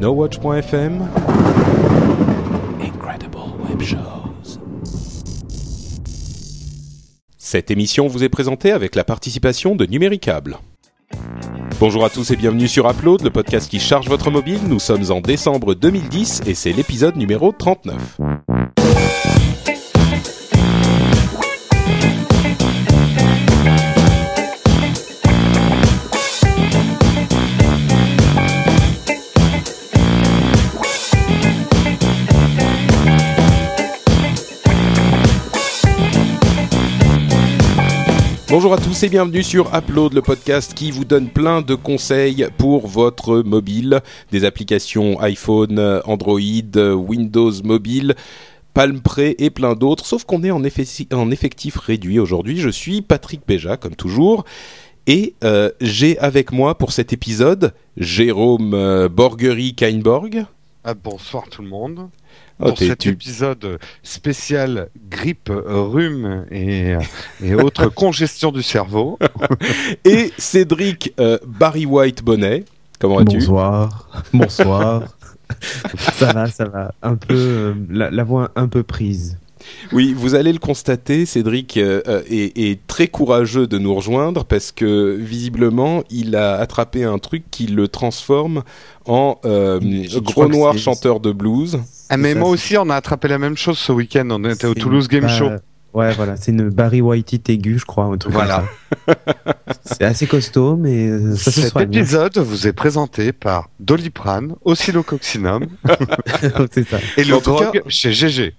NoWatch.fm Incredible Web Shows. Cette émission vous est présentée avec la participation de Numéricable. Bonjour à tous et bienvenue sur Upload, le podcast qui charge votre mobile. Nous sommes en décembre 2010 et c'est l'épisode numéro 39. Bonjour à tous et bienvenue sur Upload, le podcast qui vous donne plein de conseils pour votre mobile, des applications iPhone, Android, Windows Mobile. Palm Pre et plein d'autres, sauf qu'on est en, effectif réduit aujourd'hui. Je suis Patrick Béja, comme toujours, et euh, j'ai avec moi pour cet épisode Jérôme euh, Borgery-Kainborg. Ah, bonsoir tout le monde. Oh, pour cet épisode spécial grippe, rhume et, et autres congestion du cerveau. et Cédric euh, Barry White Bonnet. Comment vas-tu? Bonsoir. Bonsoir. ça va, ça va. Un peu, euh, la, la voix un peu prise. Oui, vous allez le constater, Cédric euh, euh, est, très courageux de nous rejoindre parce que visiblement, il a attrapé un truc qui le transforme en euh, gros noir chanteur de blues. Ah, mais moi aussi, on a attrapé la même chose ce week-end. On était au Toulouse Game Show. Ouais, voilà, c'est une Barry Whitey aiguë, je crois, un truc voilà. c'est assez costaud, mais euh, ça se Cet épisode vous est présenté par Doliprane, Oscillococcinum ça. et le drogue chez GG.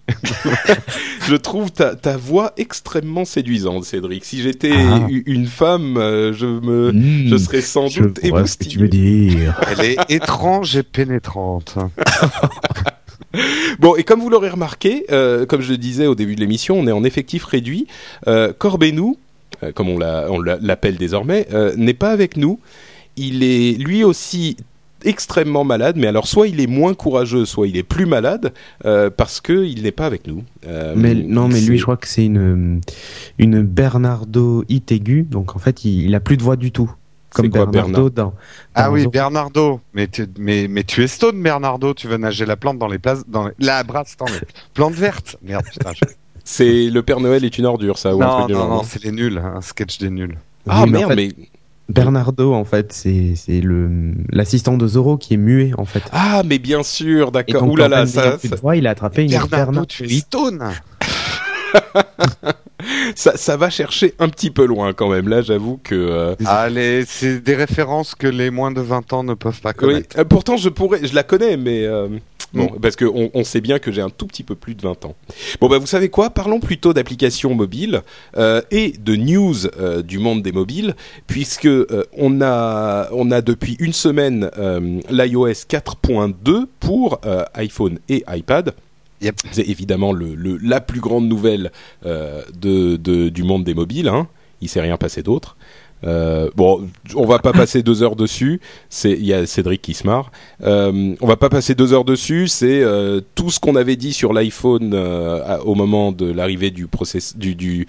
je trouve ta, ta voix extrêmement séduisante, Cédric. Si j'étais ah. une femme, euh, je me, je hmm. serais sans doute émoustillé. tu veux dire. Elle est étrange et pénétrante. bon, et comme vous l'aurez remarqué, euh, comme je le disais au début de l'émission, on est en effectif réduit. Euh, Corbenou, euh, comme on l'appelle désormais, euh, n'est pas avec nous. Il est lui aussi extrêmement malade, mais alors soit il est moins courageux, soit il est plus malade parce que il n'est pas avec nous. mais non, mais lui, je crois que c'est une une Bernardo aiguë, donc en fait, il, il a plus de voix du tout comme Bernardo dans, Ah oui, Bernardo. Mais tu, mais, mais tu es stone, Bernardo. Tu veux nager la plante dans les places, dans la brasse, dans les plantes vertes. Merde, putain. C'est le Père Noël est une ordure, ça. Ou non, non, non, c'est les nuls, un sketch des nuls. Ah merde, mais. Bernardo, en fait, c'est l'assistant de Zoro qui est muet, en fait. Ah, mais bien sûr, d'accord. Ouh là là, ça. ça... il a attrapé une Bernardo, tu es stone. Ça, ça va chercher un petit peu loin quand même. Là, j'avoue que. Euh... Allez, c'est des références que les moins de 20 ans ne peuvent pas connaître. Oui, euh, pourtant, je pourrais, je la connais, mais. Euh... Bon, mm. parce qu'on on sait bien que j'ai un tout petit peu plus de 20 ans. Bon, bah, vous savez quoi? Parlons plutôt d'applications mobiles euh, et de news euh, du monde des mobiles, puisque euh, on a on a depuis une semaine l'iOS 4.2 pour iPhone et iPad. C'est évidemment le, le, la plus grande nouvelle euh, de, de, du monde des mobiles. Hein. Il s'est rien passé d'autre. Euh, bon, on va pas passer deux heures dessus. C'est il y a Cédric qui se marre. Euh, on va pas passer deux heures dessus. C'est euh, tout ce qu'on avait dit sur l'iPhone euh, au moment de l'arrivée du process du, du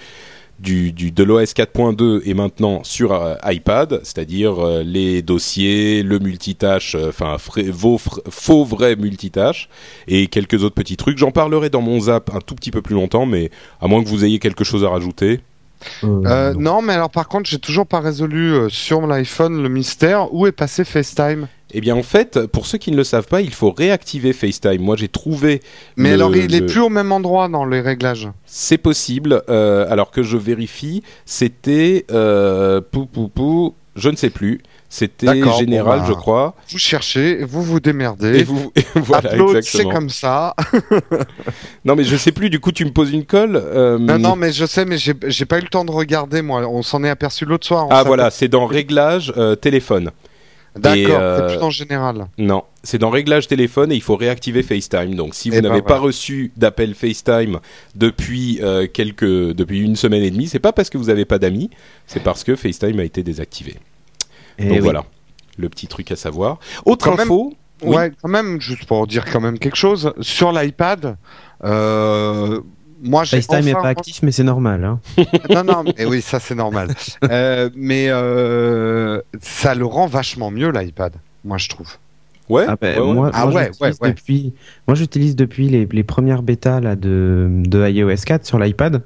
du, du, de l'OS 4.2 et maintenant sur euh, iPad, c'est-à-dire euh, les dossiers, le multitâche, euh, enfin faux vrai multitâche et quelques autres petits trucs. J'en parlerai dans mon zap un tout petit peu plus longtemps, mais à moins que vous ayez quelque chose à rajouter. non, non, mais alors par contre, j'ai toujours pas résolu sur l'iPhone le mystère où est passé FaceTime? Eh bien, en fait, pour ceux qui ne le savent pas, il faut réactiver FaceTime. Moi, j'ai trouvé. Mais alors, il n'est plus au même endroit dans les réglages. C'est possible. Euh, alors que je vérifie, c'était euh, pou pou pou. Je ne sais plus. C'était général, bah, je crois. Vous cherchez, vous vous démerdez. Et vous, et voilà, c'est comme ça. non, mais je sais plus. Du coup, tu me poses une colle. Euh... Non, non, mais je sais, mais j'ai pas eu le temps de regarder. Moi, on s'en est aperçu l'autre soir. Ah voilà, c'est dans réglages euh, téléphone. D'accord, euh, c'est plus en général. Non, c'est dans Réglages téléphone et il faut réactiver FaceTime. Donc si vous eh ben n'avez pas reçu d'appel FaceTime depuis euh, quelques depuis une semaine et demie, c'est pas parce que vous n'avez pas d'amis, c'est parce que FaceTime a été désactivé. Et eh Donc voilà, le petit truc à savoir. Autre info. Ouais, quand même, juste pour dire quand même quelque chose sur l'iPad. Euh, moi, FaceTime n'est pas actif, mais c'est normal. Hein. non, non, mais oui, ça c'est normal. euh, mais euh, ça le rend vachement mieux l'iPad, moi je trouve. Ouais. Ah, ben, moi, ah moi, ouais, depuis, moi j'utilise depuis les, les, premières bêtas là de, de iOS 4 sur l'iPad.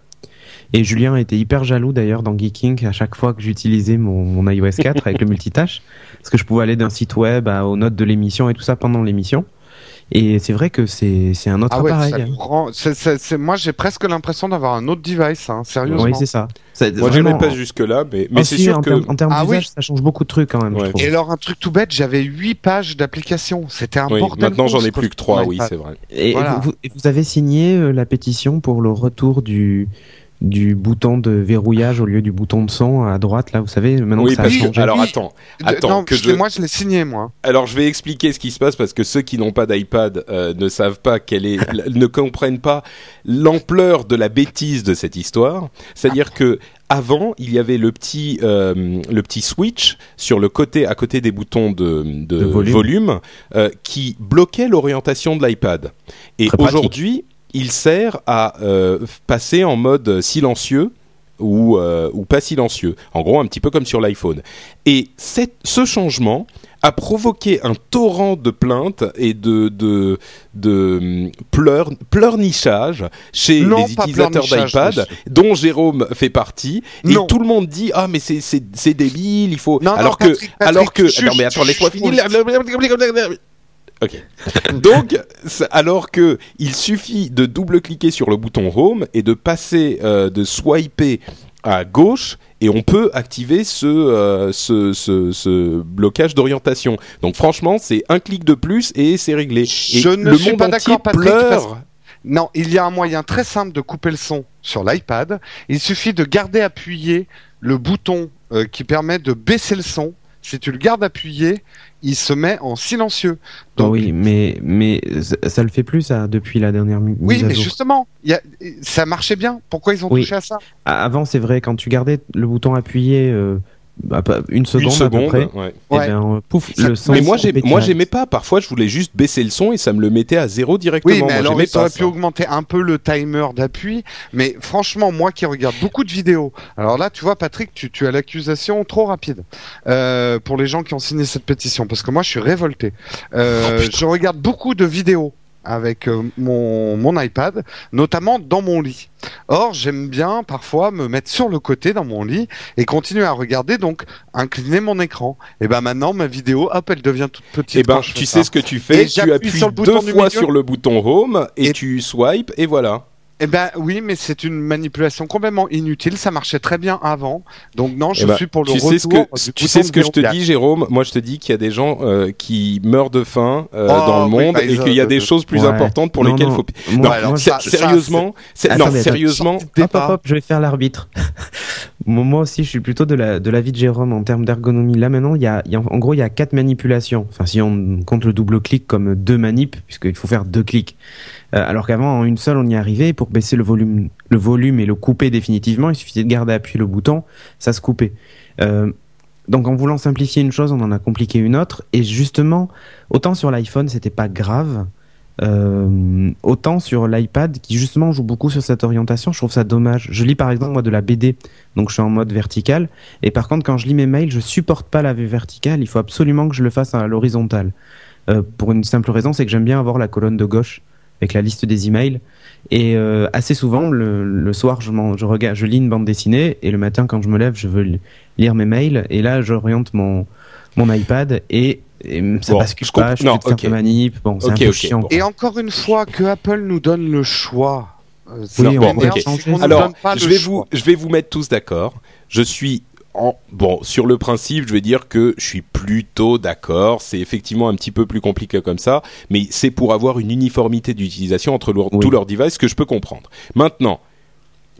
Et Julien était hyper jaloux d'ailleurs dans Geeking à chaque fois que j'utilisais mon, mon, iOS 4 avec le multitâche, parce que je pouvais aller d'un site web aux notes de l'émission et tout ça pendant l'émission. Et c'est vrai que c'est c'est un autre ah ouais, appareil. C'est moi j'ai presque l'impression d'avoir un autre device, hein, sérieusement. Oui, c'est ça. Moi, j'irai pas jusque là, mais, mais c'est sûr en que en termes ah, d'usage, ça change beaucoup de trucs quand même. Et alors un truc tout bête, j'avais 8 pages d'application. C'était un oui, bordel. Maintenant, j'en ai plus que 3, oui, c'est vrai. Et voilà. vous, vous, avez signé euh, la pétition pour le retour du du bouton de verrouillage au lieu du bouton de son à droite là vous savez maintenant oui, que ça a changé. alors attends attends non, que je... moi je l'ai signé moi. Alors je vais expliquer ce qui se passe parce que ceux qui n'ont pas d'iPad euh, ne savent pas quelle est ne comprennent pas l'ampleur de la bêtise de cette histoire. C'est-à-dire que avant, il y avait le petit euh, le petit switch sur le côté à côté des boutons de, de, de volume, volume euh, qui bloquait l'orientation de l'iPad. Et aujourd'hui, il sert à euh, passer en mode silencieux ou, euh, ou pas silencieux. En gros, un petit peu comme sur l'iPhone. Et cette, ce changement a provoqué un torrent de plaintes et de, de, de hum, pleurnichage chez les utilisateurs d'iPad, dont Jérôme fait partie. Et tout le monde dit ah mais c'est débile, il faut. Non, alors que Patrick, alors que non mais attends laisse-moi finir. Ok. Donc, alors que il suffit de double-cliquer sur le bouton Home et de passer, euh, de swiper à gauche et on peut activer ce, euh, ce, ce, ce, blocage d'orientation. Donc franchement, c'est un clic de plus et c'est réglé. Et Je ne suis pas d'accord, Patrick, parce- Non, il y a un moyen très simple de couper le son sur l'iPad. Il suffit de garder appuyé le bouton euh, qui permet de baisser le son. Si tu le gardes appuyé, il se met en silencieux. Donc, oui, mais mais ça, ça le fait plus ça depuis la dernière mu- oui, mise à mais jour. justement, il y a, ça marchait bien. Pourquoi ils ont Oui. touché à ça? Avant, c'est vrai, quand tu gardais le bouton appuyé euh, bah, une seconde, Une à peu seconde, près, ouais. et Ouais. ben, pouf, Ça- le son. Mais moi, moi, j'aimais pas. Parfois, je voulais juste baisser le son et ça me le mettait à zéro directement. Oui, mais Moi, alors ça. pu augmenter un peu le timer d'appui. Mais franchement, moi qui regarde beaucoup de vidéos, alors là, tu vois, Patrick, tu, tu as l'accusation trop rapide euh, pour les gens qui ont signé cette pétition, parce que moi, je suis révolté. Euh, je regarde beaucoup de vidéos avec euh, mon, mon iPad, notamment dans mon lit. Or, j'aime bien parfois me mettre sur le côté dans mon lit et continuer à regarder, donc incliner mon écran. Et ben maintenant, ma vidéo, hop, elle devient toute petite. Eh ben, tu sais ça. ce que tu fais. Et Tu appuies sur le bouton deux fois sur le bouton Home et, Et- tu swipes et voilà. Eh ben oui, mais c'est une manipulation complètement inutile. Ça marchait très bien avant. Donc non, je Eh ben, suis pour le tu retour sais ce que du tu sais ce que je te dis, Jérôme? Moi, je te dis qu'il y a des gens euh, qui meurent de faim euh, Oh, dans le oui, monde bah, et qu'il y a des choses plus ouais. importantes pour Non, lesquelles non. faut. Moi- non, alors ça- sérieusement, non, Attendez, sérieusement. Hop, hop, hop, je vais faire l'arbitre. Moi aussi, je suis plutôt de la de l'avis de Jérôme en termes d'ergonomie. Là maintenant, il y a, en gros, il y a quatre manipulations. Enfin, si on compte le double clic comme deux manips, puisqu'il faut faire deux clics. Euh, alors qu'avant, en une seule, on y arrivait. Pour baisser le volume, le volume et le couper définitivement, il suffisait de garder appuyé le bouton, ça se coupait. Euh, donc, en voulant simplifier une chose, on en a compliqué une autre. Et justement, autant sur l'iPhone, c'était pas grave. Euh, autant sur l'iPad qui justement joue beaucoup sur cette orientation, je trouve ça dommage. Je lis par exemple moi de la BD, donc je suis en mode vertical, et par contre quand je lis mes mails, je supporte pas la vue verticale, il faut absolument que je le fasse à l'horizontale. Euh, pour une simple raison, c'est que j'aime bien avoir la colonne de gauche avec la liste des emails. Et euh, assez souvent, le, soir, je, regarde, je lis une bande dessinée, et le matin, quand je me lève, je veux li- lire mes mails, et là, j'oriente mon, mon iPad, et, et ça Bon, bascule je comprends- pas, je non, fais certaines ok. manips, bon, c'est un peu chiant. bon. Et encore une fois, que Apple nous donne le choix. Euh, c'est Oui, on énervant, pourrait c'est changer qu'on ça. nous Alors, je vais vous, je vais vous mettre tous d'accord. Je suis en, bon, sur le principe, je vais dire que je suis plutôt d'accord. C'est effectivement un petit peu plus compliqué comme ça, mais c'est pour avoir une uniformité d'utilisation entre leur- Oui. tous leurs devices que je peux comprendre. Maintenant,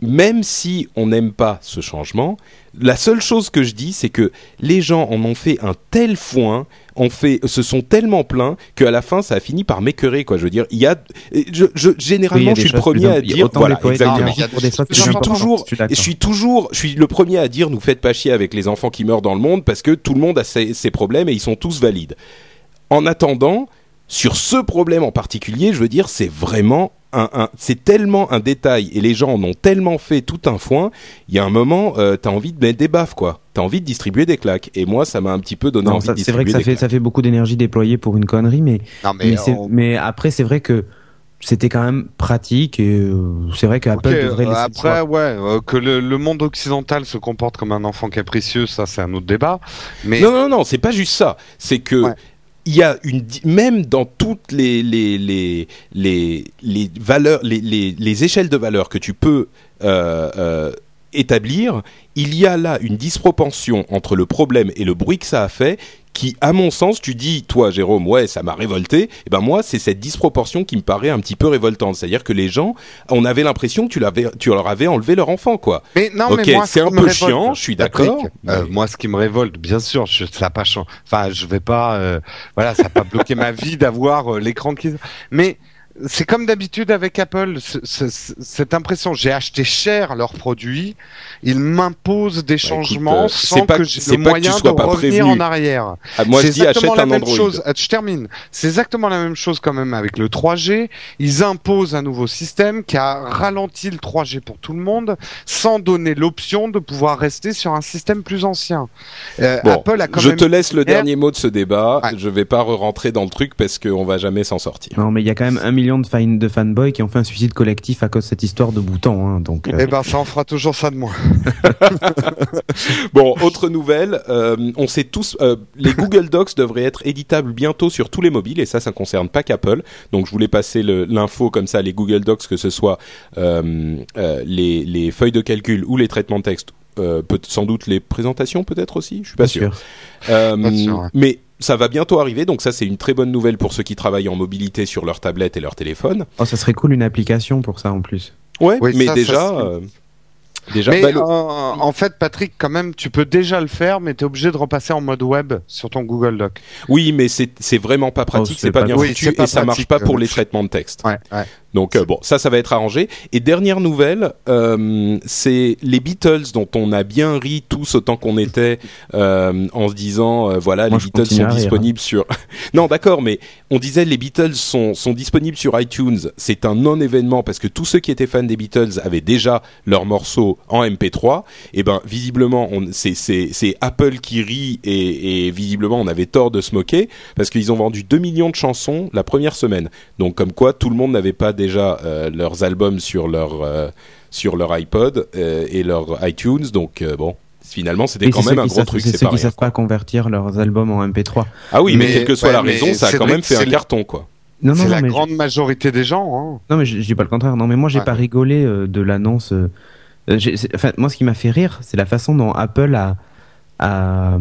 même si on n'aime pas ce changement, la seule chose que je dis, c'est que les gens en ont fait un tel foin, ont fait, se sont tellement plaints qu'à la fin, ça a fini par m'écœurer, quoi. Je veux dire, il y a, je, je- Oui, il y généralement, a je suis le premier à dire, voilà, exactement. Je suis toujours, Je suis d'accord. je suis toujours, je suis le premier à dire, nous faites pas chier avec les enfants qui meurent dans le monde parce que tout le monde a ses, ses problèmes et ils sont tous valides. En attendant, sur ce problème en particulier, je veux dire, c'est vraiment un, un c'est tellement un détail et les gens en ont tellement fait tout un foin. Il y a un moment, euh, t'as envie de mettre des baffes quoi. T'as envie de distribuer des claques. Et moi, ça m'a un petit peu donné Non, envie ça- de c'est vrai distribuer que ça fait, claques. ça fait beaucoup d'énergie déployée pour une connerie, mais, Non, mais, mais, c'est- on- mais après, c'est vrai que c'était quand même pratique et euh, c'est vrai qu'Apple devrait laisser après, ouais, euh, que le, le monde occidental se comporte comme un enfant capricieux, ça c'est un autre débat. Mais Non, non, non, c'est pas juste ça. C'est que Ouais. Il y a une même dans toutes les les les les, valeurs, les, les les échelles de valeurs que tu peux euh, euh, établir, il y a là une disproportion entre le problème et le bruit que ça a fait. Qui, à mon sens, tu dis, toi, Jérôme, ouais, ça m'a révolté. Et ben moi, c'est cette disproportion qui me paraît un petit peu révoltante. C'est-à-dire que les gens, on avait l'impression que tu l'avais, tu leur avais enlevé leur enfant, quoi. Mais non, Ok, mais moi, c'est un peu révolte, chiant, je suis d'accord, euh, mais- moi, ce qui me révolte, bien sûr, je, ça pas changé. Enfin, je vais pas, euh, voilà, ça n'a pas bloqué ma vie d'avoir euh, l'écran qui. Mais c'est comme d'habitude avec Apple, ce- ce- ce- cette impression. J'ai acheté cher leurs produits, ils m'imposent des changements euh, sans pas que que- j'ai c'est le pas moyen de revenir prévenu. en arrière. Ah, moi, je c'est dis, achète exactement la un même Android. chose. Ah, Je termine. C'est exactement la même chose quand même avec le 3G. Ils imposent un nouveau système qui a ralenti le 3G pour tout le monde, sans donner l'option de pouvoir rester sur un système plus ancien. Euh, Bon, Apple a quand je même. te laisse le dernier mot de ce débat. Ouais. Je vais pas rentrer dans le truc parce qu'on va jamais s'en sortir. Non, mais il y a quand même un million de, fan, de fanboys qui ont fait un suicide collectif à cause de cette histoire de bouton. Hein, donc, euh, Eh ben, ça en fera toujours ça de moins. Bon, autre nouvelle, euh, on sait tous, euh, les Google Docs devraient être éditables bientôt sur tous les mobiles et ça, ça concerne pas qu'Apple. Donc, je voulais passer l'info comme ça, les Google Docs, que ce soit euh, euh, les, les feuilles de calcul ou les traitements de texte. Euh, peut sans doute les présentations peut-être aussi, je suis pas pas sûr. sûr. Euh, Pas sûr, ouais. Mais ça va bientôt arriver, donc ça c'est une très bonne nouvelle pour ceux qui travaillent en mobilité sur leur tablette et leur téléphone. Oh, ça serait cool une application pour ça en plus. Ouais, Oui, mais ça, déjà, déjà, Mais bah, le- euh, en fait, Patrick, quand même, tu peux déjà le faire, mais tu es obligé de repasser en mode web sur ton Google Doc. oui, mais c'est c'est vraiment pas pratique, Oh, c'est c'est pas, pas- bien Oui, foutu et ça marche pratique, pas pour euh, les traitements de texte. Ouais, ouais. Donc euh, bon, ça, ça va être arrangé. Et dernière nouvelle, euh, c'est les Beatles dont on a bien ri tous autant qu'on était euh, en se disant euh, voilà Moi, les Beatles sont rire, disponibles sur. non, d'accord, mais on disait les Beatles sont sont disponibles sur iTunes. C'est un non-événement parce que tous ceux qui étaient fans des Beatles avaient déjà leurs morceaux en MP3. Et ben visiblement, c'est Apple qui rit et, et visiblement on avait tort de se moquer parce qu'ils ont vendu 2 millions de chansons la première semaine. Donc comme quoi tout le monde n'avait pas déjà euh, leurs albums sur leur euh, sur leur iPod euh, et leur iTunes. Donc euh, bon, finalement c'était quand même un gros savent- truc. C'est ceux pas qui rien, savent pas convertir leurs albums en MP3. Ah oui, mais, Mais- quelle que soit ouais, la raison, ça a quand même fait un carton quoi. Non, non, C'est la mais grande majorité des gens. Hein. Non, mais je, je dis pas le contraire. Non, mais moi, j'ai Ouais. pas rigolé euh, de l'annonce. euh, enfin, moi, ce qui m'a fait rire, c'est la façon dont Apple a, a,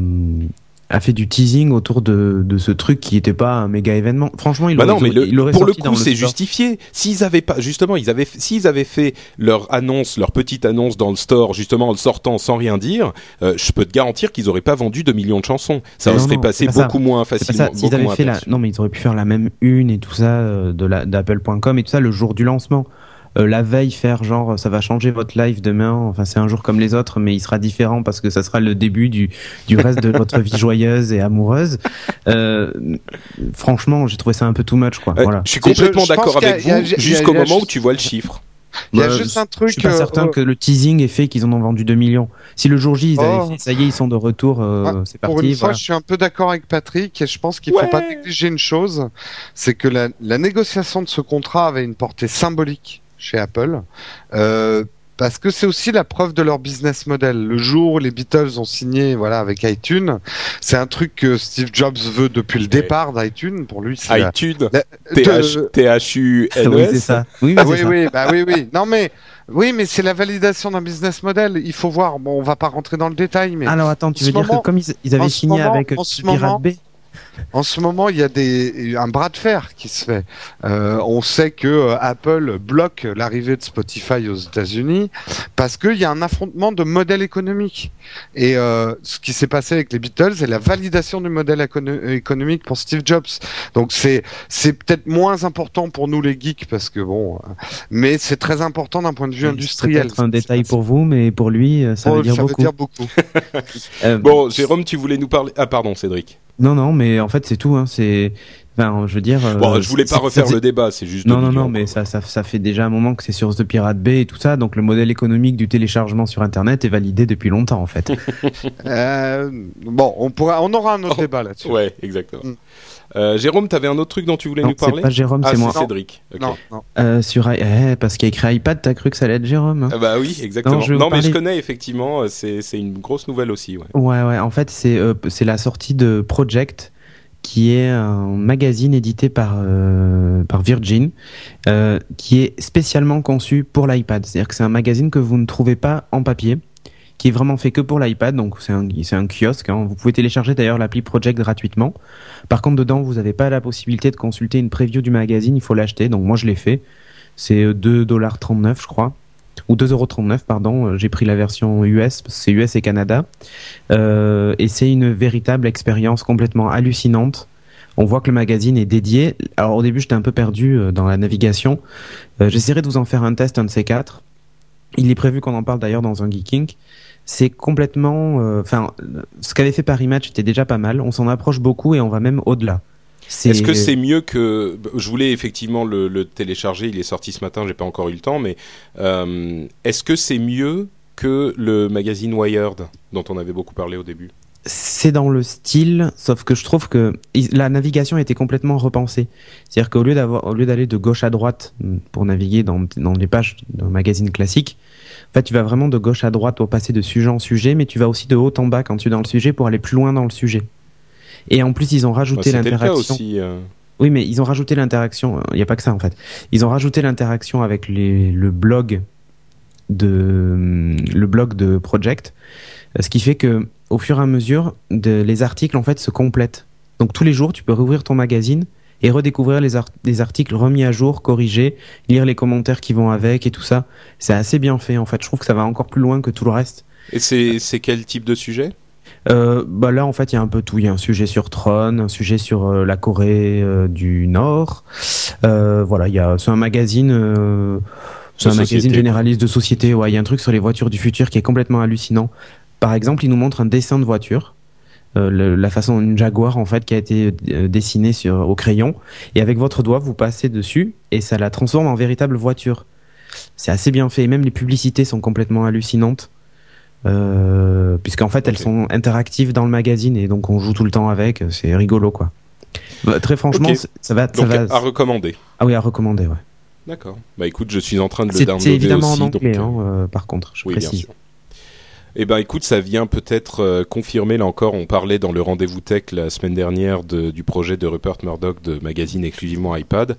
a fait du teasing autour de, de ce truc qui était pas un méga événement. Franchement, il Bah aurait, non, mais le- il aurait pour le sorti coup, c'est justifié. S'ils avaient pas, justement, ils avaient, s'ils avaient fait leur annonce, leur petite annonce dans le store, justement en le sortant sans rien dire, euh, je peux te garantir qu'ils auraient pas vendu 2 millions de chansons. Ça non, serait non, passé ça. beaucoup moins facilement. avaient moins fait la, non, mais ils auraient pu faire la même une et tout ça euh, de d'Apple.com et tout ça le jour du lancement. Euh, la veille, faire genre ça va changer votre live demain. Enfin, c'est un jour comme les autres, mais il sera différent parce que ça sera le début du du reste de votre vie joyeuse et amoureuse. Euh, franchement, j'ai trouvé ça un peu too much, quoi. Euh, voilà. Je suis complètement je- je d'accord avec vous jusqu'au moment où tu vois le chiffre. Il y a Bah, juste un Je truc. suis pas euh, certain euh, que le teasing ait fait qu'ils en ont vendu 2 millions. Si le jour J, ils avaient Oh. fait, ça y est, ils sont de retour, euh, Ouais, c'est Pour parti. une fois, je suis un peu d'accord avec Patrick et je pense qu'il Ouais. faut pas négliger une chose, c'est que la, la négociation de ce contrat avait une portée symbolique chez Apple. Euh, parce que c'est aussi la preuve de leur business model. Le jour où les Beatles ont signé, voilà, avec iTunes, c'est un truc que Steve Jobs veut depuis le départ d'iTunes. Pour lui, c'est la- iTunes, la- TH, de- T-H-U-N-E-S. Oui, c'est ça. Oui, mais c'est oui, ça. oui, bah oui, oui. Non mais, oui, mais c'est la validation d'un business model. Il faut voir. Bon, on va pas rentrer dans le détail, mais Alors attends, tu veux dire moment- que comme ils, ils en avaient signé moment- avec ce Pirate moment- Bay, En ce moment, il y a des, un bras de fer qui se fait. Euh, on sait que euh, Apple bloque l'arrivée de Spotify aux États-Unis parce qu'il y a un affrontement de modèles économiques. Et euh, ce qui s'est passé avec les Beatles est la validation du modèle écono- économique pour Steve Jobs. Donc c'est c'est peut-être moins important pour nous les geeks parce que bon, mais c'est très important d'un point de vue c'est industriel. peut-être un détail pour vous, mais pour lui, ça Oh, veut dire ça beaucoup. veut dire beaucoup. Euh, Bon, Jérôme, tu voulais nous parler. Ah, pardon, Cédric. Non, non, mais en fait, c'est tout. Hein. C'est Enfin, je veux dire. Bon, je voulais pas refaire le débat, c'est juste. Non, non, non, mais ça, ça, ça fait déjà un moment que c'est sur The Pirate Bay et tout ça, donc le modèle économique du téléchargement sur Internet est validé depuis longtemps, en fait. euh, bon, on pourra, on aura un autre Oh, débat là-dessus. Ouais, exactement. Mm. Euh, Jérôme, t'avais un autre truc dont tu voulais Non, nous parler c'est pas Jérôme, Ah, c'est moi. Cédric. Non, non. Euh, sur, i- eh, parce qu'il y a écrit iPad, t'as cru que ça allait être Jérôme hein Ah bah oui, exactement. Non, je mais je connais effectivement. euh, C'est c'est une grosse nouvelle aussi. Ouais. Ouais, ouais. En fait, c'est euh, c'est la sortie de Project, qui est un magazine édité par euh, par Virgin, euh, qui est spécialement conçu pour l'iPad. C'est-à-dire que c'est un magazine que vous ne trouvez pas en papier, qui est vraiment fait que pour l'iPad. Donc c'est un kiosque. hein. Vous pouvez télécharger d'ailleurs l'appli Project gratuitement. Par contre, dedans, vous n'avez pas la possibilité de consulter une preview du magazine. Il faut l'acheter. Donc moi, je l'ai fait. C'est euh, 2,39$, je crois. Ou 2,39€, pardon. Euh, J'ai pris la version US, c'est US et Canada. Euh, et c'est une véritable expérience complètement hallucinante. On voit que le magazine est dédié. Alors au début, j'étais un peu perdu euh, dans la navigation. Euh, J'essaierai de vous en faire un test, un de ces quatre. Il est prévu qu'on en parle d'ailleurs dans un Geeking. C'est complètement... euh, Enfin, ce qu'avait fait Paris Match était déjà pas mal. On s'en approche beaucoup et on va même au-delà. Est-ce que c'est mieux que je voulais effectivement le, le télécharger Il est sorti ce matin, j'ai pas encore eu le temps, mais euh, est-ce que c'est mieux que le magazine Wired dont on avait beaucoup parlé au début? C'est dans le style, sauf que je trouve que la navigation a été complètement repensée. C'est-à-dire qu'au lieu d'avoir, au lieu d'aller de gauche à droite mm, pour naviguer dans, dans les pages d'un magazine classique, fait, tu vas vraiment de gauche à droite pour passer de sujet en sujet, mais tu vas aussi de haut en bas quand tu es dans le sujet pour aller plus loin dans le sujet. Et en plus, ils ont Bah, rajouté cas l'interaction. euh. Oui, mais ils ont rajouté l'interaction. Il n'y a pas que ça en fait. Ils ont rajouté l'interaction avec les, le blog de le blog de Project, ce qui fait que au fur et à mesure, de, les articles en fait se complètent. Donc tous les jours, tu peux rouvrir ton magazine et redécouvrir les, art- les articles remis à jour, corrigés, lire les commentaires qui vont avec et tout ça. C'est assez bien fait en fait. Je trouve que ça va encore plus loin que tout le reste. Et c'est quel type de sujet? Euh, bah là, en fait, il y a un peu tout. Il y a un sujet sur Tron, un sujet sur euh, la Corée euh, du Nord. Euh, voilà, il y a. C'est un magazine. c'est un société, magazine généraliste de société. Ouais, il y a un truc sur les voitures du futur qui est complètement hallucinant. Par exemple, il nous montre un dessin de voiture. Euh, le- la façon une Jaguar en fait qui a été euh, dessinée sur au crayon et avec votre doigt vous passez dessus et ça la transforme en véritable voiture. C'est assez bien fait et même les publicités sont complètement hallucinantes. Euh, puisqu'en fait elles sont interactives dans le magazine et donc on joue tout le temps avec, c'est rigolo quoi. Bah, très franchement, ça va, ça Donc va. à recommander. Ah oui, à recommander, ouais. D'accord. Bah écoute, je suis en train de le downloader c'est évidemment aussi. en anglais, donc, hein, euh, par contre, je Oui, bien précise. sûr. Eh ben, écoute, ça vient peut-être euh, confirmer là encore. On parlait dans le rendez-vous tech la semaine dernière de, du projet de Rupert Murdoch de magazine exclusivement iPad.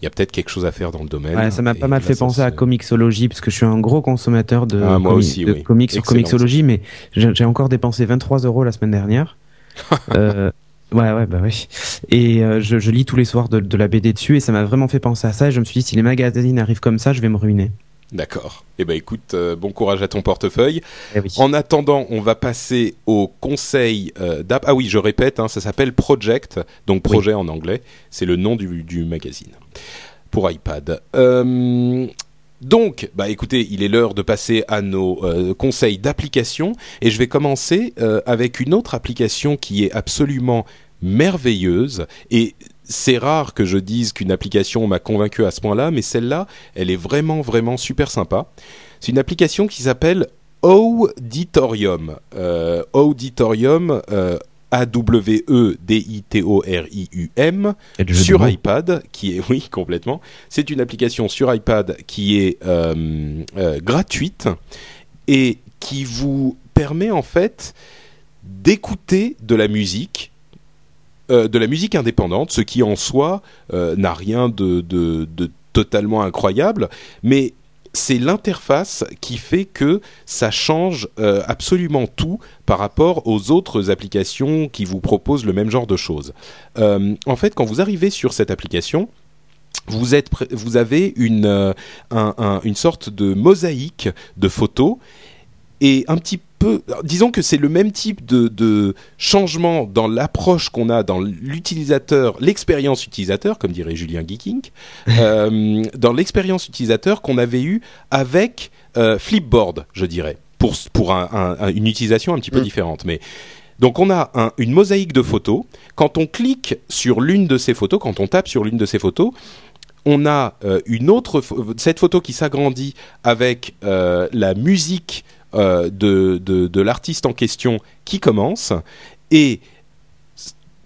Il y a peut-être quelque chose à faire dans le domaine. Ouais, ça m'a pas mal fait penser à Comixology parce que je suis un gros consommateur de, Ah, moi comi- aussi, de oui. comics sur Comixology, mais j'ai j'ai encore dépensé 23 euros la semaine dernière. euh, ouais, ouais, bah oui. Et euh, je, je lis tous les soirs de, de la BD dessus et ça m'a vraiment fait penser à ça. Et je me suis dit, si les magazines arrivent comme ça, je vais me ruiner. D'accord. Eh ben, écoute, euh, bon courage à ton portefeuille. Eh oui. En attendant, on va passer au conseil euh, d'app. Ah oui, je répète, hein, ça s'appelle Project, donc projet en anglais. C'est le nom du, du magazine pour iPad. Euh, donc, bah écoutez, il est l'heure de passer à nos euh, conseils d'application et je vais commencer avec une autre application qui est absolument merveilleuse et c'est rare que je dise qu'une application m'a convaincu à ce point-là, mais celle-là, elle est vraiment vraiment super sympa. C'est une application qui s'appelle Auditorium. Euh, Auditorium, euh, A-W-E-D-I-T-O-R-I-U-M, sur iPad, qui est, oui, complètement. C'est une application sur iPad qui est euh, euh, gratuite et qui vous permet en fait d'écouter de la musique, euh, de la musique indépendante, ce qui en soi euh, n'a rien de, totalement incroyable, mais c'est l'interface qui fait que ça change euh, absolument tout par rapport aux autres applications qui vous proposent le même genre de choses. En fait, quand vous arrivez sur cette application, vous, êtes, vous avez une, un- un- une sorte de mosaïque de photos et un petit peu, disons que c'est le même type de, de changement dans l'approche qu'on a dans l'utilisateur, l'expérience utilisateur, comme dirait Julien Geeking, euh, dans l'expérience utilisateur qu'on avait eu avec euh, Flipboard, je dirais, pour, pour un- un- un- une utilisation un petit peu Mm. différente. Mais donc on a un- une mosaïque de photos. Quand on clique sur l'une de ces photos, quand on tape sur l'une de ces photos, on a euh, une autre cette photo qui s'agrandit avec euh, la musique de, de, de l'artiste en question qui commence et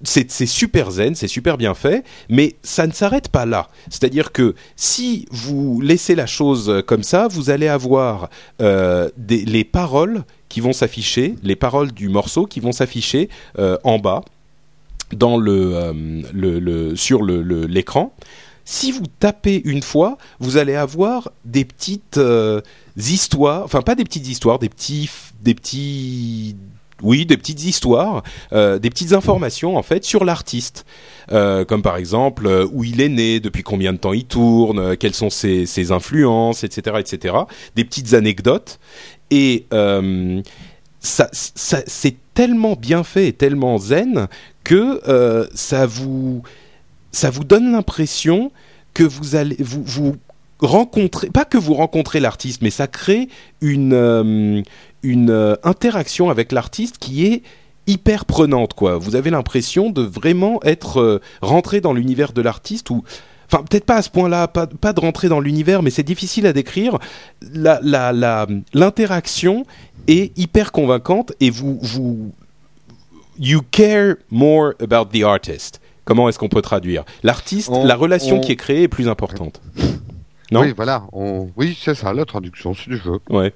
c'est super zen, c'est super bien fait, mais ça ne s'arrête pas là. C'est-à-dire que si vous laissez la chose euh, comme ça, vous allez avoir euh, des, les paroles qui vont s'afficher, les paroles du morceau qui vont s'afficher euh, en bas dans le, euh, le, sur l'écran. Si vous tapez une fois, vous allez avoir des petites euh, histoires, enfin pas des petites histoires, des petits, des petits, oui, des petites histoires, euh, des petites informations en fait sur l'artiste, Euh, comme par exemple où il est né, depuis combien de temps il tourne, quelles sont ses, influences, etc., etc. Des petites anecdotes et ça, c'est tellement bien fait et tellement zen que ça vous ça vous donne l'impression que vous allez vous vous rencontrez pas que vous rencontrez l'artiste mais ça crée une euh, une euh, interaction avec l'artiste qui est hyper prenante quoi vous avez l'impression de vraiment être euh, rentré dans l'univers de l'artiste ou Enfin, peut-être pas à ce point-là, pas, de rentrer dans l'univers, mais c'est difficile à décrire. La, la, la, l'interaction est hyper convaincante et vous, vous, you care more about the artist. Comment est-ce qu'on peut traduire? L'artiste, la relation on- qui est créée est plus importante. Non? Oui, voilà. On... Oui, c'est ça, la traduction, si tu veux. Ouais.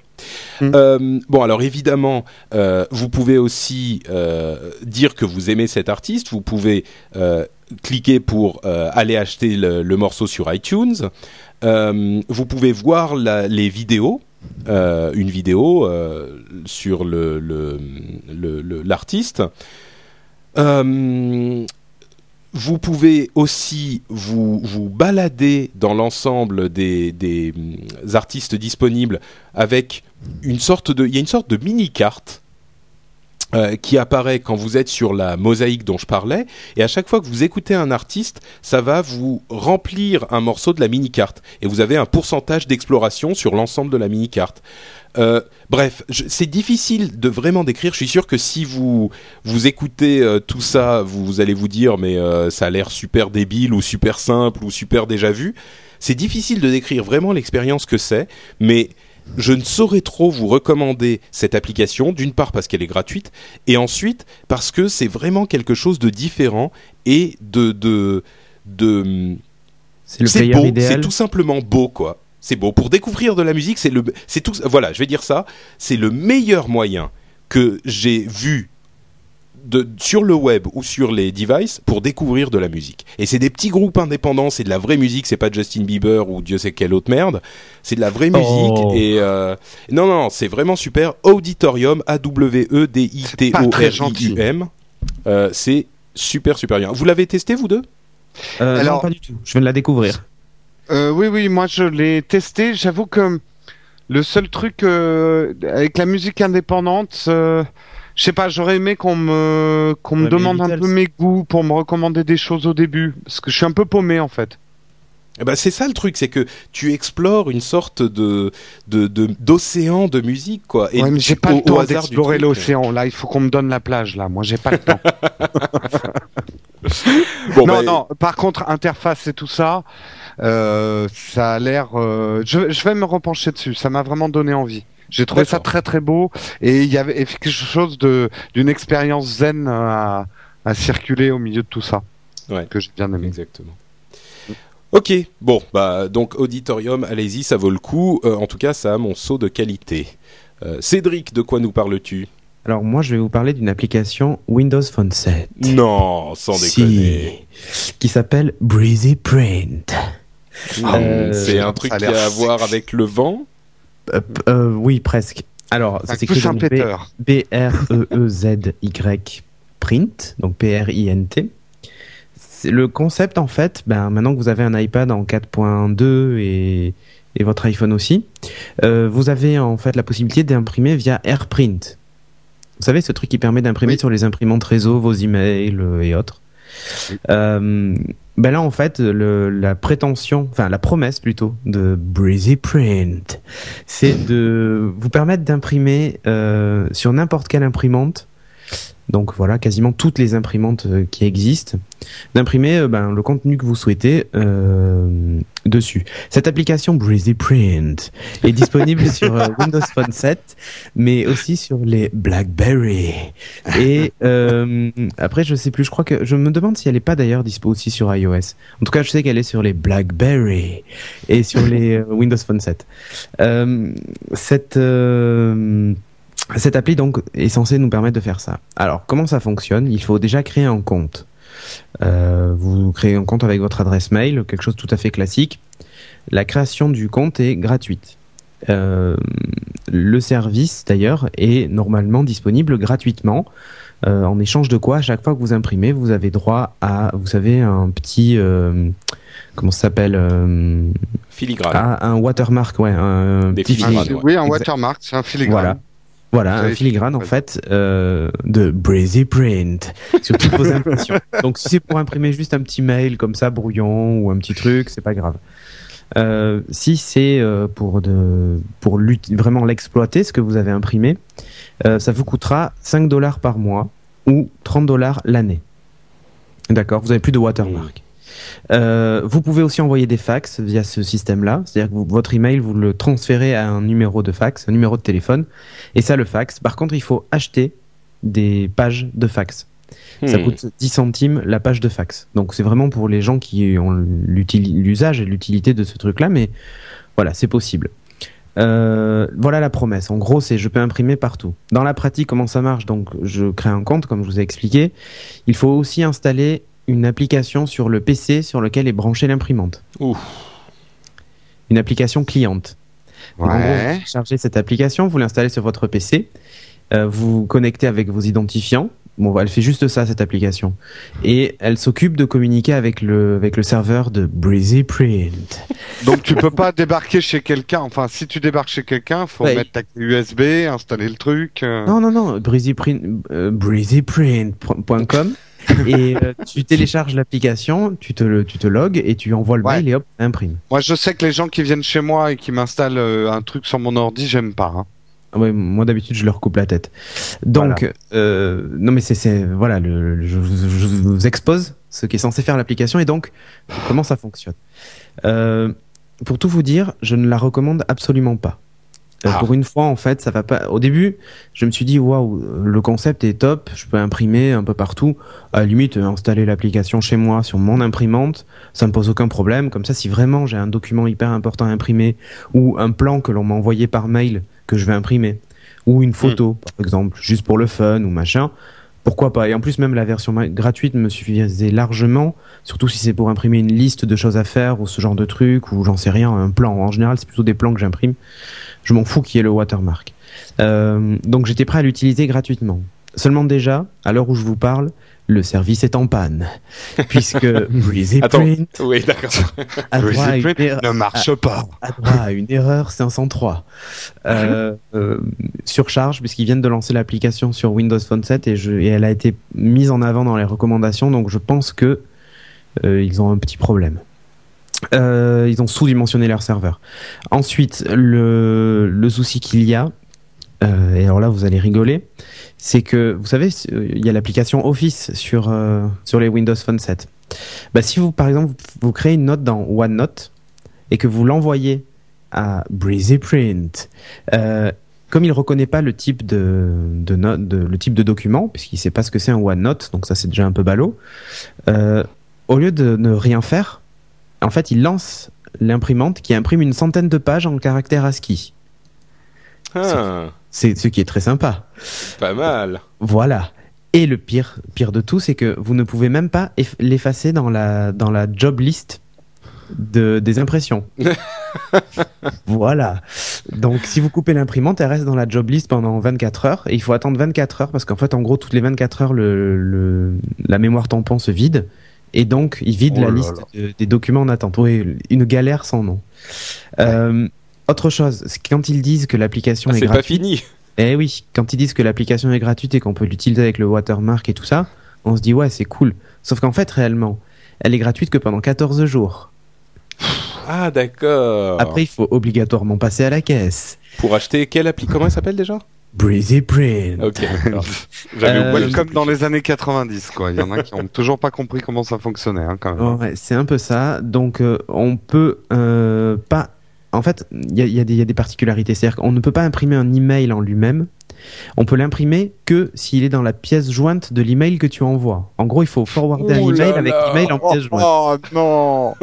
Mm. Euh, bon, alors évidemment, euh, vous pouvez aussi euh, dire que vous aimez cet artiste. Vous pouvez cliquer pour aller acheter le, le morceau sur iTunes. Vous pouvez voir la- les vidéos. une vidéo sur le le- le- le- l'artiste. Vous pouvez aussi vous, vous balader dans l'ensemble des, des hum, artistes disponibles avec une sorte de, il y a une sorte de mini carte euh, qui apparaît quand vous êtes sur la mosaïque dont je parlais, et à chaque fois que vous écoutez un artiste, ça va vous remplir un morceau de la mini carte, et vous avez un pourcentage d'exploration sur l'ensemble de la mini carte. Euh, bref, c'est difficile de vraiment décrire. Je suis sûr que si vous vous écoutez euh, tout ça, vous, vous allez vous dire mais euh, ça a l'air super débile ou super simple ou super déjà vu. C'est difficile de décrire vraiment l'expérience que c'est, mais je ne saurais trop vous recommander cette application, d'une part parce qu'elle est gratuite, et ensuite parce que c'est vraiment quelque chose de différent et de de de C'est c'est beau, tout simplement beau quoi. C'est beau pour découvrir de la musique, c'est le c'est tout voilà, je vais dire ça, c'est le meilleur moyen que j'ai vu de, sur le web ou sur les devices pour découvrir de la musique. Et c'est des petits groupes indépendants, c'est de la vraie musique, c'est pas Justin Bieber ou Dieu sait quelle autre merde, c'est de la vraie musique Oh. et euh, non non, c'est vraiment super. Auditorium A W E D I T O R I. U M. Euh, c'est super super bien. Vous l'avez testé vous deux? Euh, Alors- non, pas du tout. Je viens de la découvrir. Euh, oui, oui, moi je l'ai testé. J'avoue que le seul truc euh, avec la musique indépendante, euh, je sais pas, j'aurais aimé qu'on me qu'on me Ouais, demande un peu mes goûts pour me recommander des choses au début, parce que je suis un peu paumé en fait. Eh ben, c'est ça le truc, c'est que tu explores une sorte de de de- d'océan de, musique quoi. ouais, mais j'ai pas au- le temps d'explorer l'océan. Là, il faut qu'on me donne la plage. Là, moi, j'ai pas le temps. Bon, non, bah, non. Par contre, interface et tout ça, euh, ça a l'air. euh, je, je vais me repencher dessus. Ça m'a vraiment donné envie. J'ai trouvé ça très très beau et il y avait quelque chose de d'une expérience zen à, à circuler au milieu de tout ça Ouais. que j'ai bien aimé. Exactement. Ok, bon, bah donc Auditorium, allez-y, ça vaut le coup. Euh, en tout cas, ça a mon saut de qualité. Euh, Cédric, de quoi nous parles-tu? Alors moi, je vais vous parler d'une application Windows Phone 7. Non, sans Si. déconner. Qui s'appelle Breezy Print. Ah, Euh, c'est un truc qui a à voir avec le vent Euh, euh, oui, presque. Alors, ça s'écrit. B-R-E-E-Z-Y print, donc P-R-I-N-T. Le concept, en fait, ben, maintenant que vous avez un iPad en 4.2 et, et votre iPhone aussi, euh, vous avez en fait la possibilité d'imprimer via AirPrint. Vous savez, ce truc qui permet d'imprimer Oui. sur les imprimantes réseau vos emails et autres. Oui. Euh, ben là, en fait, le, la prétention, enfin la promesse plutôt de Breezy Print, c'est de vous permettre d'imprimer euh, sur n'importe quelle imprimante donc voilà, quasiment toutes les imprimantes euh, qui existent, d'imprimer euh, ben, le contenu que vous souhaitez euh, dessus. Cette application Breezy Print est disponible sur Windows Phone 7, mais aussi sur les BlackBerry. Et euh, après, je sais plus, je crois que je me demande si elle est pas d'ailleurs dispo aussi sur iOS. En tout cas, je sais qu'elle est sur les BlackBerry et sur les Windows Phone 7. Euh, cette cette appli donc est censée nous permettre de faire ça. Alors comment ça fonctionne? Il faut déjà créer un compte. Euh, vous créez un compte avec votre adresse mail, quelque chose de tout à fait classique. La création du compte est gratuite. Euh, le service d'ailleurs est normalement disponible gratuitement. Euh, en échange de quoi, à chaque fois que vous imprimez, vous avez droit à, vous savez, un petit, euh, comment ça s'appelle, euh, Filigrane. un watermark, ouais, un Des petit filigranes. fili- ouais. Oui, un watermark, c'est un filigrane. Voilà. Voilà, un filigrane en fait euh, de Breezy Print sur toutes vos impressions. Donc si c'est pour imprimer juste un petit mail comme ça brouillon ou un petit truc, c'est pas grave. Euh, si c'est euh, pour de pour vraiment l'exploiter, ce que vous avez imprimé, euh, ça vous coûtera 5 dollars par mois ou 30 dollars l'année. D'accord, vous avez plus de watermark. Euh, vous pouvez aussi envoyer des fax via ce système-là, c'est-à-dire que vous- votre email vous le transférez à un numéro de fax, un numéro de téléphone, et ça le fax. Par contre, il faut acheter des pages de fax. Ça Hmm. coûte 10 centimes la page de fax. Donc c'est vraiment pour les gens qui ont l'usage et l'utilité de ce truc-là, mais voilà, c'est possible. Euh, voilà la promesse. En gros, c'est je peux imprimer partout. Dans la pratique, comment ça marche? Donc, je crée un compte, comme je vous ai expliqué. Il faut aussi installer une application sur le PC sur lequel est branchée l'imprimante. Ouf. Une application cliente. Donc, en gros, Ouais. vous chargez cette application, vous l'installez sur votre PC, euh, vous connectez avec vos identifiants. Bon, elle fait juste ça, cette application. Et elle s'occupe de communiquer avec le, avec le serveur de Breezy Print. Donc tu peux pas débarquer chez quelqu'un. Enfin, si tu débarques chez quelqu'un, faut Ouais. mettre ta clé USB, installer le truc. euh. Non, non, non, breezyprint, euh, breezyprint.com. et euh, tu télécharges l'application, tu te, le- tu te logs et tu envoies le Ouais. mail et hop, imprime. Moi, je sais que les gens qui viennent chez moi et qui m'installent euh, un truc sur mon ordi, j'aime pas. hein. Ah Ouais, moi d'habitude je leur coupe la tête. Donc, euh, non mais c'est, voilà, le, le- je, vous- je vous expose ce qui est censé faire l'application et donc comment ça fonctionne. Pour tout vous dire, je ne la recommande absolument pas. Euh, Ah. Pour une fois, en fait, ça va pas. Au début, je me suis dit waouh, le concept est top. Je peux imprimer un peu partout. À la limite, euh, installer l'application chez moi sur mon imprimante, ça me pose aucun problème. Comme ça, si vraiment j'ai un document hyper important à imprimer ou un plan que l'on m'a envoyé par mail que je vais imprimer ou une photo, par exemple, juste pour le fun ou machin. Pourquoi pas? Et en plus, même la version gratuite me suffisait largement, surtout si c'est pour imprimer une liste de choses à faire ou ce genre de truc, ou j'en sais rien, un plan. En général, c'est plutôt des plans que j'imprime. Je m'en fous qu'il y ait le watermark. Euh, donc j'étais prêt à l'utiliser gratuitement. Seulement déjà, à l'heure où je vous parle, le service est en panne. Puisque Breezy. Print Oui, d'accord. a droit à une Breezy erreur- Ne marche pas. a droit à une erreur 503. Euh, euh, surcharge, puisqu'ils viennent de lancer l'application sur Windows Phone 7 et, je, et elle a été mise en avant dans les recommandations, donc je pense que euh, ils ont un petit problème. Ils ont sous-dimensionné leur serveur. Ensuite, le, le souci qu'il y a, et alors là vous allez rigoler, c'est que vous savez, il y a l'application Office sur, euh, sur les Windows Phone 7. Bah, si vous, par exemple, vous créez une note dans OneNote et que vous l'envoyez à Breezy Print, euh, comme il reconnaît pas le type de, de, note, de le type de document, puisqu'il sait pas ce que c'est un OneNote, donc ça c'est déjà un peu ballot. Euh, au lieu de ne rien faire, en fait, il lance l'imprimante qui imprime une centaine de pages en caractère ASCII. Ah, C'est ce qui est très sympa. pas mal. Voilà. Et le pire, pire de tout, c'est que vous ne pouvez même pas eff- l'effacer dans la, dans la job list de, des impressions. voilà. Donc, si vous coupez l'imprimante, elle reste dans la job list pendant 24 heures. Et il faut attendre 24 heures parce qu'en fait, en gros, toutes les 24 heures, le, le- la mémoire tampon se vide. Et donc, il vide Oh la là liste là. de- des documents en attente. Oui, une galère sans nom. Euh, autre chose, c'est quand ils disent que l'application Ah, est c'est gratuite, pas fini. eh oui, quand ils disent que l'application est gratuite et qu'on peut l'utiliser avec le watermark et tout ça, on se dit ouais, c'est cool. Sauf qu'en fait, réellement, elle est gratuite que pendant 14 jours. Ah, d'accord. Après, il faut obligatoirement passer à la caisse. Pour acheter quelle appli Comment elle s'appelle déjà? Breezy Print. Ok. J'avais Euh. Comme dans les années 90, quoi. Il y en a qui ont toujours pas compris comment ça fonctionnait, hein, quand même. Ouais, c'est un peu ça. Donc, euh, on peut euh, pas. En fait, il y a, y des- il y a des particularités. C'est-à-dire qu'on ne peut pas imprimer un email en lui-même. On peut l'imprimer que s'il est dans la pièce jointe de l'email que tu envoies. En gros, il faut forwarder un Ouh email avec l'email en pièce jointe. Oh non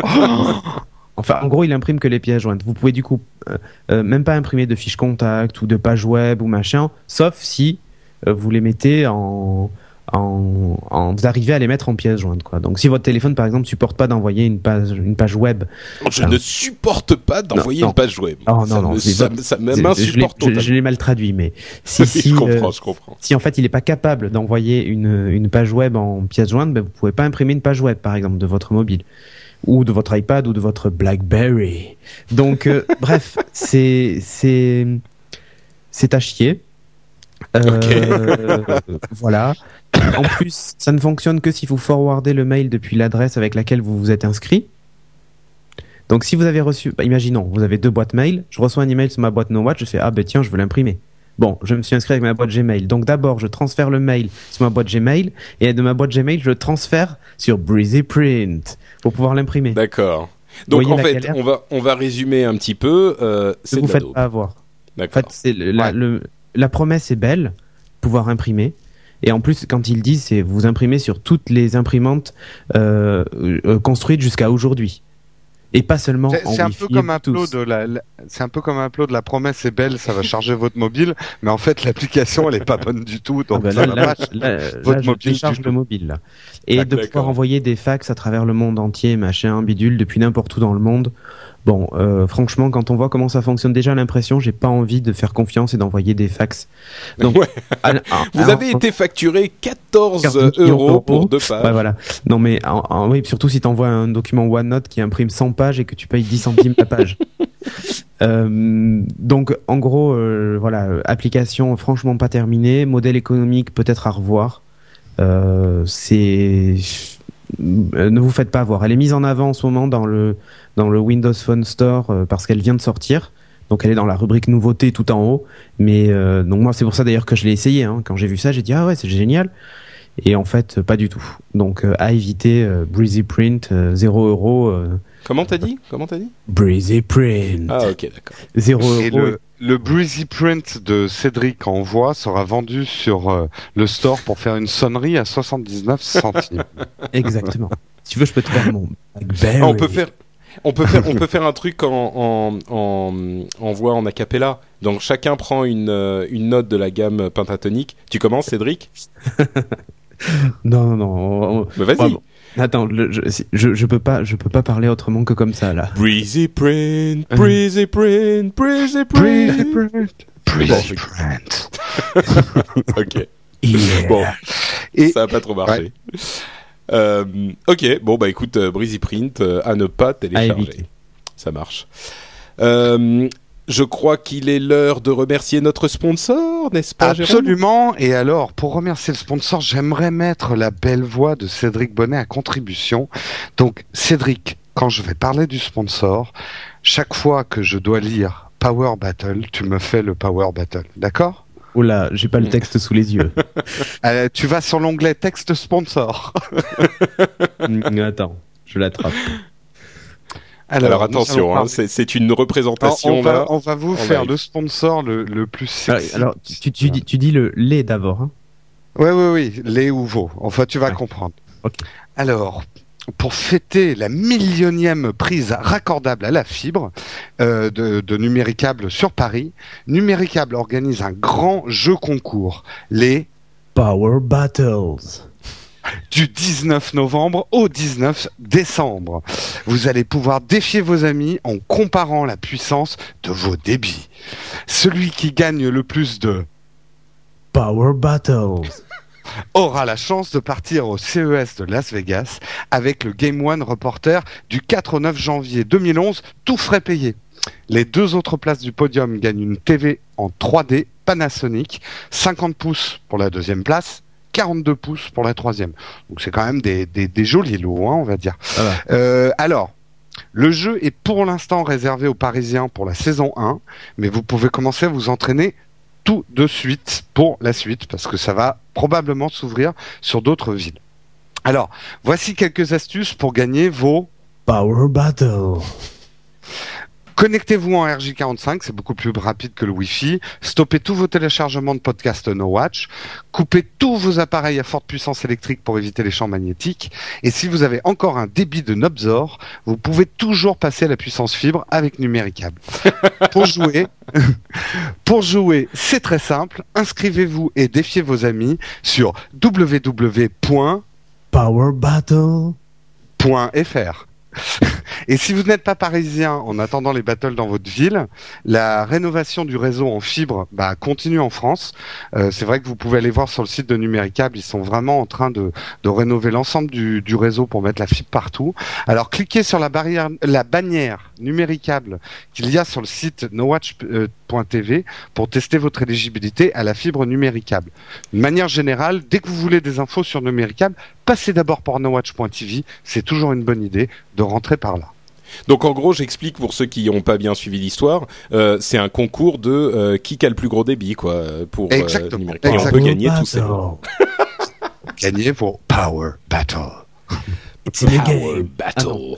Enfin, en gros, il imprime que les pièces jointes. Vous pouvez du coup euh, euh, même pas imprimer de fiches contact ou de pages web ou machin, sauf si euh, vous les mettez en, en, en- vous arrivez à les mettre en pièces jointes, quoi. Donc, si votre téléphone, par exemple, supporte pas d'envoyer une page, une page web, Je ne supporte pas d'envoyer une page web. Oh, non, ça non, me- ça, ça je, je l'ai- m'insupporte je- je l'ai mal traduit, mais si, si, je comprends, euh, je comprends. si en fait il n'est pas capable d'envoyer une, une page web en pièce jointe, ben, vous pouvez pas imprimer une page web, par exemple, de votre mobile ou de votre iPad ou de votre BlackBerry. Donc, euh, bref, c'est c'est c'est à chier. Euh, voilà. En plus, ça ne fonctionne que si vous forwardez le mail depuis l'adresse avec laquelle vous vous êtes inscrit. Donc, si vous avez reçu, bah, imaginons, vous avez deux boîtes mail, je reçois un email sur ma boîte NoWatch, je fais ah ben tiens, je veux l'imprimer. Bon, je me suis inscrit avec ma boîte Gmail. Donc d'abord, je transfère le mail sur ma boîte Gmail et de ma boîte Gmail, je le transfère sur Breezy Print pour pouvoir l'imprimer. D'accord. Donc en fait, galère on va on va résumer un petit peu. Euh, c'est vous de faites pas avoir. En fait, c'est le- la, Ouais. le- la promesse est belle, pouvoir imprimer. Et en plus, quand ils disent, c'est vous imprimez sur toutes les imprimantes euh, euh, construites jusqu'à aujourd'hui. Et pas seulement C'est en c'est un peu comme un Bluetooth. upload, la, la- c'est un peu comme upload, la promesse est belle, ça va charger votre mobile, mais en fait l'application elle est pas bonne du tout, Ah donc bah ça là, va là, votre je mobile le là. Et de D'accord. pouvoir envoyer des fax à travers le monde entier, machin, bidule, depuis n'importe où dans le monde. Bon, euh, franchement, quand on voit comment ça fonctionne déjà l'impression, j'ai pas envie de faire confiance et d'envoyer des fax. Donc, Ouais. à- à- Vous avez été facturé 14 14 millions euros d'euros. pour deux pages. Ouais, voilà. Non, mais en- en- oui, surtout si tu envoies un document OneNote qui imprime 100 et que tu payes 10 centimes la page. Euh, donc, en gros, euh, voilà, application franchement pas terminée, modèle économique peut-être à revoir. Euh, c'est ne vous faites pas avoir. Elle est mise en avant en ce moment dans le dans le Windows Phone Store parce qu'elle vient de sortir. Donc elle est dans la rubrique nouveauté tout en haut. Mais donc moi c'est pour ça d'ailleurs que je l'ai essayé. Hein. Quand j'ai vu ça, j'ai dit ah ouais c'est génial. Et en fait pas du tout. Donc euh, à éviter euh, Breezy Print euh, 0 euros. euh, Comment t'as dit? Comment t'as dit? Breezy Print Ah ok d'accord. 0 Et euros. le, le Breezy Print de Cédric en voix sera vendu sur euh, le store pour faire une sonnerie à 79 centimes. Exactement. si tu veux je peux te faire mon Blackberry. Ah, on peut faire. On peut faire, on peut faire un truc en, en, en, en voix en acapella. Donc chacun prend une, une note de la gamme pentatonique. Tu commences, Cédric? Non non non. on- on- Mais vas-y. Ouais, bon. Attends, le- je, je, je peux pas, je peux pas parler autrement que comme ça là. Breezy print, breezy print, breezy print. Print. Breezy Print. ok. Yeah. Bon, Et ça a pas trop marché. Euh, ok, bon bah écoute, euh, Breezy Print euh, à ne pas télécharger. Ça marche. Euh, je crois qu'il est l'heure de remercier notre sponsor, n'est-ce pas Jérôme? Absolument. Et alors, pour remercier le sponsor, j'aimerais mettre la belle voix de Cédric Bonnet à contribution. Donc, Cédric, quand je vais parler du sponsor, chaque fois que je dois lire Power Battle, tu me fais le Power Battle. D'accord? Oula, j'ai pas le texte sous les yeux. Euh, Tu vas sur l'onglet texte sponsor. Hmm, Attends, je l'attrape. Alors, attention, hein, c'est c'est une Alors, représentation on, va, là. on va vous en faire le sponsor le, le plus Alors, sexy. alors, tu, tu, dis, tu dis le lait d'abord. Hein Oui, oui, oui, les ou vos. Enfin, tu vas Ouais. comprendre. Alors, pour fêter la millionième prise raccordable à la fibre euh, de, de Numéricable sur Paris, Numéricable organise un grand jeu concours, les Power Battles. Du 19 novembre au 19 décembre. Vous allez pouvoir défier vos amis en comparant la puissance de vos débits. Celui qui gagne le plus de Power Battles. aura la chance de partir au CES de Las Vegas avec le Game One Reporter du 4 au 9 janvier 2011, tout frais payé. Les deux autres places du podium gagnent une TV en 3D Panasonic, 50 pouces pour la deuxième place, 42 pouces pour la troisième. Donc c'est quand même des, des, des jolis lots, hein, on va dire. Va. Euh, alors, le jeu est pour l'instant réservé aux Parisiens pour la saison 1, mais vous pouvez commencer à vous entraîner tout de suite pour la suite parce que ça va probablement s'ouvrir sur d'autres villes. Alors, voici quelques astuces pour gagner vos Power Battle. Connectez-vous en RJ45, c'est beaucoup plus rapide que le Wi-Fi. Stoppez tous vos téléchargements de podcasts No Watch. Coupez tous vos appareils à forte puissance électrique pour éviter les champs magnétiques. Et si vous avez encore un débit de Nobzor, vous pouvez toujours passer à la puissance fibre avec Numéricable. pour jouer, pour jouer, c'est très simple. Inscrivez-vous et défiez vos amis sur www.powerbattle.fr. Et si vous n'êtes pas parisien en attendant les battles dans votre ville, la rénovation du réseau en fibre bah, continue en France. Euh, c'est vrai que vous pouvez aller voir sur le site de Numéricable, ils sont vraiment en train de, de rénover l'ensemble du, du, réseau pour mettre la fibre partout. Alors cliquez sur la, barrière, la bannière Numéricable qu'il y a sur le site nowatch.tv pour tester votre éligibilité à la fibre numéricable. De manière générale, dès que vous voulez des infos sur Numéricable, passez d'abord par nowatch.tv, c'est toujours une bonne idée de rentrer par là. Donc en gros, j'explique pour ceux qui n'ont pas bien suivi l'histoire, euh, c'est un concours de euh, qui a le plus gros débit, quoi, pour Exactement. Euh, Et on peut gagner tout ça. gagner pour Power Battle. Power Battle.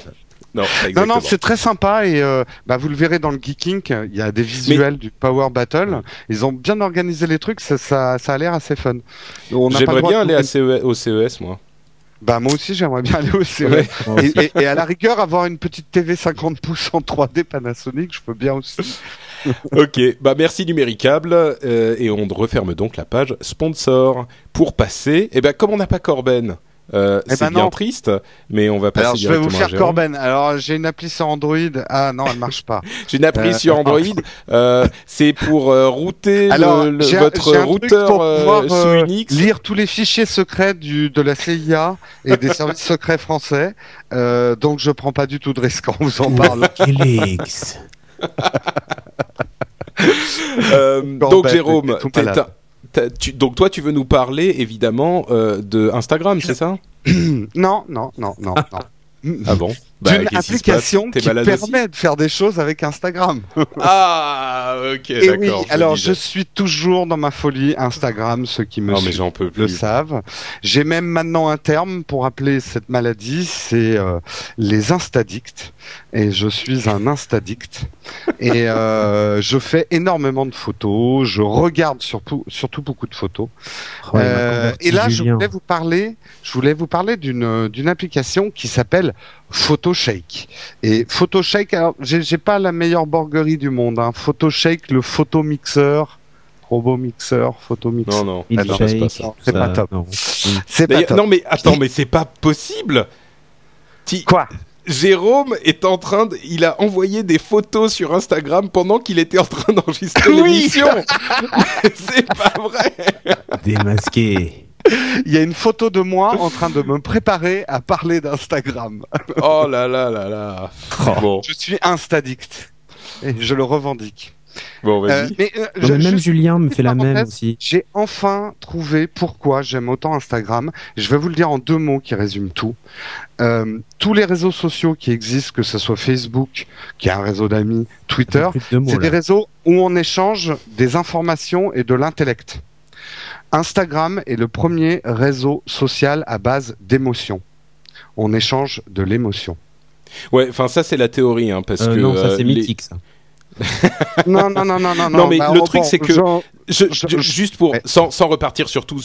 Non, non, non, c'est très sympa et euh, bah, vous le verrez dans le Geeking, il y a des visuels Mais... du Power Battle. Ils ont bien organisé les trucs, ça, ça, ça a l'air assez fun. J'aimerais bien aller à CE... au CES, moi. Bah moi aussi j'aimerais bien aller au CES. Ouais, et, et, et, à la rigueur avoir une petite TV 50 pouces en 3D Panasonic, je peux bien aussi. ok, bah merci Numéricable euh, et on referme donc la page sponsor pour passer. Et eh ben comme on n'a pas Corben. Euh, eh c'est ben bien non. triste, mais on va passer Alors je vais vous faire. Corben. Alors j'ai une appli sur Android. Ah non, elle marche pas. J'ai une appli Euh, sur Android. euh, c'est pour euh, router Alors le- votre truc routeur pour euh, pouvoir, sous Unix. lire tous les fichiers secrets du, de la CIA et des services secrets français. Euh, donc je prends pas du tout de risque en vous en. Wikileaks. Euh, Corben, donc Jérôme, t'es tu- donc toi tu veux nous parler évidemment euh, de Instagram, c'est ça non, non, non, non, non. Ah bon? D'une qui se application qui permet de faire des choses avec Instagram. Ah ok oui, d'accord. alors je suis toujours dans ma folie Instagram, ceux qui me Non mais suivent j'en peux le savent. J'ai même maintenant un terme pour appeler cette maladie, c'est euh, les instadicts. Et je suis un instadict. et euh, je fais énormément de photos. Je regarde surtout, surtout beaucoup de photos. Oh, Euh, et là, je voulais vous parler, je voulais vous parler d'une d'une application qui s'appelle PhotoShake. Et PhotoShake, alors j'ai pas la meilleure borguerie du monde. Hein. PhotoShake, le photomixeur, robot mixeur, photomixeur. Non non. Il Ah non, c'est shake, pas ça. C'est pas ça, top. non. C'est pas top. non mais attends mais c'est pas possible. Ti- Quoi? Jérôme est en train de, il a envoyé des photos sur Instagram pendant qu'il était en train d'enregistrer Oui. l'émission. c'est pas vrai. Démasqué. Il y a une photo de moi en train de me préparer à parler d'Instagram. Oh là là là là. Bon, Je suis instadict. Et je le revendique. bon Euh, vas-y. mais euh, je- mais même Julien me fait la même aussi. J'ai enfin trouvé pourquoi j'aime autant Instagram. Je vais vous le dire en deux mots qui résument tout. Euh, tous les réseaux sociaux qui existent, que ce soit Facebook, qui est un réseau d'amis, Twitter, de c'est des réseaux où on échange des informations et de l'intellect. Instagram est le premier réseau social à base d'émotions. On échange de l'émotion. Ouais, enfin ça c'est la théorie hein, parce Euh, que non, ça euh, c'est les- mythique ça. Non, non, non, non, non. Non, mais bah, le oh, truc, bon, c'est que- genre, Je, Je- juste pour sans, sans repartir sur tout,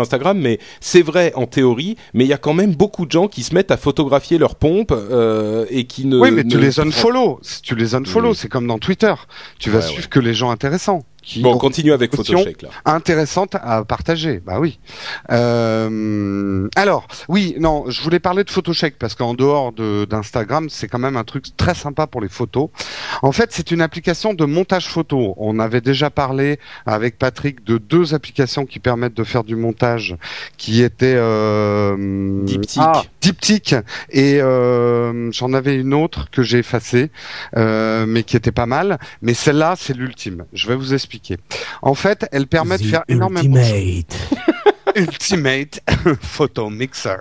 Instagram, mais c'est vrai en théorie, mais il y a quand même beaucoup de gens qui se mettent à photographier leurs pompes euh, et qui ne. oui, mais tu ne- les unfollow. Tu les unfollow, Oui. c'est comme dans Twitter. Tu vas Ouais, suivre ouais. que les gens intéressants. Qui Bon, on ont continue avec. Photoshake là. intéressantes à partager. Bah oui. Euh, alors, oui, non, je voulais parler de Photoshake parce qu'en dehors de- d'Instagram, c'est quand même un truc très sympa pour les photos. En fait, c'est une application de montage photo. On avait déjà parlé avec Patrick de deux applications qui permettent de faire du montage, qui étaient euh, Diptyque. ah, Diptyque et euh, j'en avais une autre que j'ai effacée, euh, mais qui était pas mal. Mais celle-là, c'est l'ultime. Je vais vous expliquer. En fait, elle permet de The faire énormément. Ultimate. Ultimate Photo Mixer.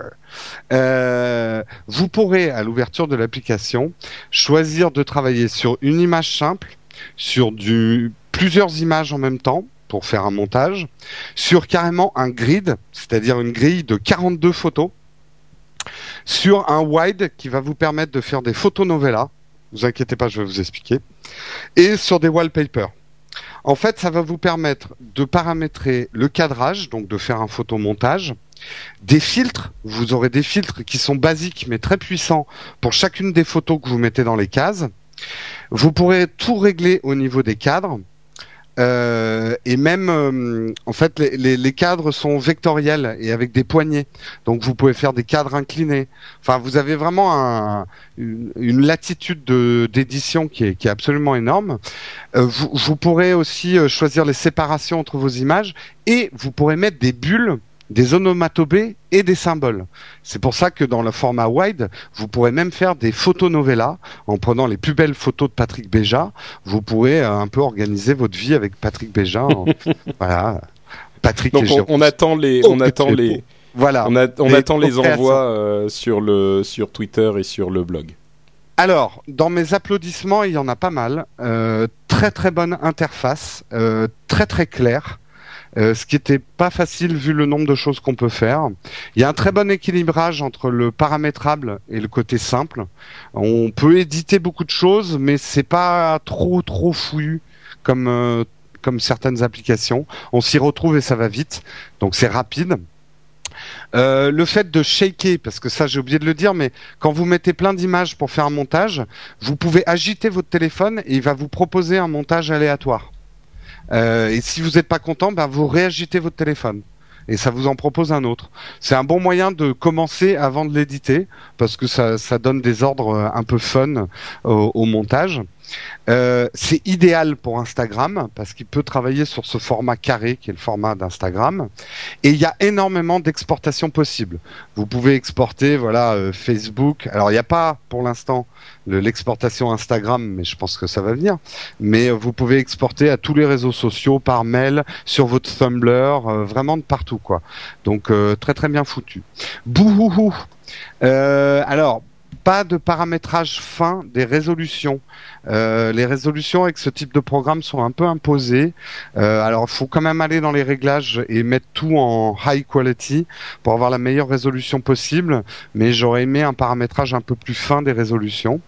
Euh, vous pourrez, à l'ouverture de l'application, choisir de travailler sur une image simple, sur du plusieurs images en même temps, pour faire un montage, sur carrément un grid, c'est-à-dire une grille de 42 photos, sur un wide qui va vous permettre de faire des photos novella. Vous inquiétez pas, je vais vous expliquer. Et sur des wallpapers. En fait, ça va vous permettre de paramétrer le cadrage, donc de faire un photomontage, des filtres, vous aurez des filtres qui sont basiques mais très puissants pour chacune des photos que vous mettez dans les cases. Vous pourrez tout régler au niveau des cadres. Euh, et même, euh, en fait, les, cadres sont vectoriels et avec des poignées. Donc, vous pouvez faire des cadres inclinés. Enfin, vous avez vraiment un, une, latitude d'édition qui est, absolument énorme. Euh, vous, pourrez aussi choisir les séparations entre vos images et vous pourrez mettre des bulles des onomatopées et des symboles. C'est pour ça que dans le format wide, vous pourrez même faire des photos novellas en prenant les plus belles photos de Patrick Béja. Vous pourrez euh, un peu organiser votre vie avec Patrick Béja. En... voilà. Patrick Donc on, on, attend les, on attend les, voilà. On, a, on les attend les envois euh, sur le sur Twitter et sur le blog. Alors, dans mes applaudissements, il y en a pas mal. Euh, très très bonne interface, euh, très très claire. Euh, ce qui n'était pas facile vu le nombre de choses qu'on peut faire. Il y a un très bon équilibrage entre le paramétrable et le côté simple. On peut éditer beaucoup de choses, mais c'est pas trop trop fouillu comme euh, comme certaines applications. On s'y retrouve et ça va vite, donc c'est rapide. Euh, le fait de shaker, parce que ça j'ai oublié de le dire, mais quand vous mettez plein d'images pour faire un montage, vous pouvez agiter votre téléphone et il va vous proposer un montage aléatoire. Euh, et si vous n'êtes pas content, ben vous réagitez votre téléphone et ça vous en propose un autre. C'est un bon moyen de commencer avant de l'éditer parce que ça, donne des ordres un peu fun au, au montage. Euh, c'est idéal pour Instagram parce qu'il peut travailler sur ce format carré qui est le format d'Instagram. Et il y a énormément d'exportations possibles. Vous pouvez exporter, voilà, euh, Facebook. Alors il n'y a pas pour l'instant l'exportation Instagram, mais je pense que ça va venir. Mais vous pouvez exporter à tous les réseaux sociaux, par mail, sur votre Tumblr, euh, vraiment de partout, quoi. Donc euh, très très bien foutu. Bouhouhou. Euh, alors pas de paramétrage fin des résolutions. Euh, les résolutions avec ce type de programme sont un peu imposées. Euh, alors, il faut quand même aller dans les réglages et mettre tout en high quality pour avoir la meilleure résolution possible. Mais j'aurais aimé un paramétrage un peu plus fin des résolutions.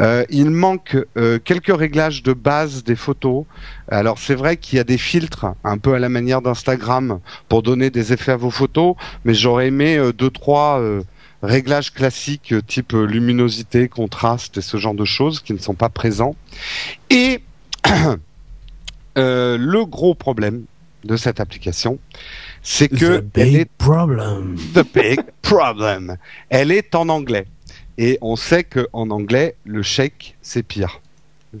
Euh, il manque euh, quelques réglages de base des photos. Alors, c'est vrai qu'il y a des filtres un peu à la manière d'Instagram pour donner des effets à vos photos, mais j'aurais aimé deux trois réglages classiques type luminosité, contraste et ce genre de choses qui ne sont pas présents. Et euh, le gros problème de cette application, c'est que The big elle est problem. the big problem. Elle est en anglais et on sait que en anglais le shake c'est pire. Le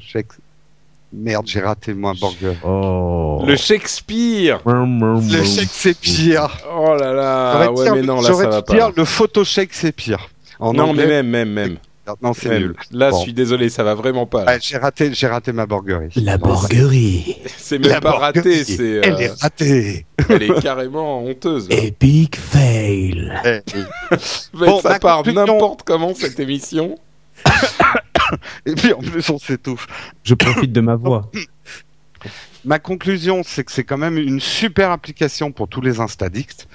Merde, j'ai raté mon burger. Oh. Le Shakespeare Le shake c'est pire. Oh là là J'aurais Ouais dire- mais non, là ça va dû dire pas. le photo shake c'est pire. En Non mais même, même, même. non c'est nul. Là, Bon. je suis désolé, ça va vraiment pas. Ouais, j'ai raté, j'ai raté ma burgerie. La Non, borguerie. C'est même La pas raté, burgerie, c'est... Elle est ratée. elle est carrément honteuse. là. Epic fail. Eh, Mais Bon, ça part n'importe comment cette émission. Et puis en plus on s'étouffe. Je profite de ma voix. Ma conclusion, c'est que c'est quand même une super application pour tous les instadicts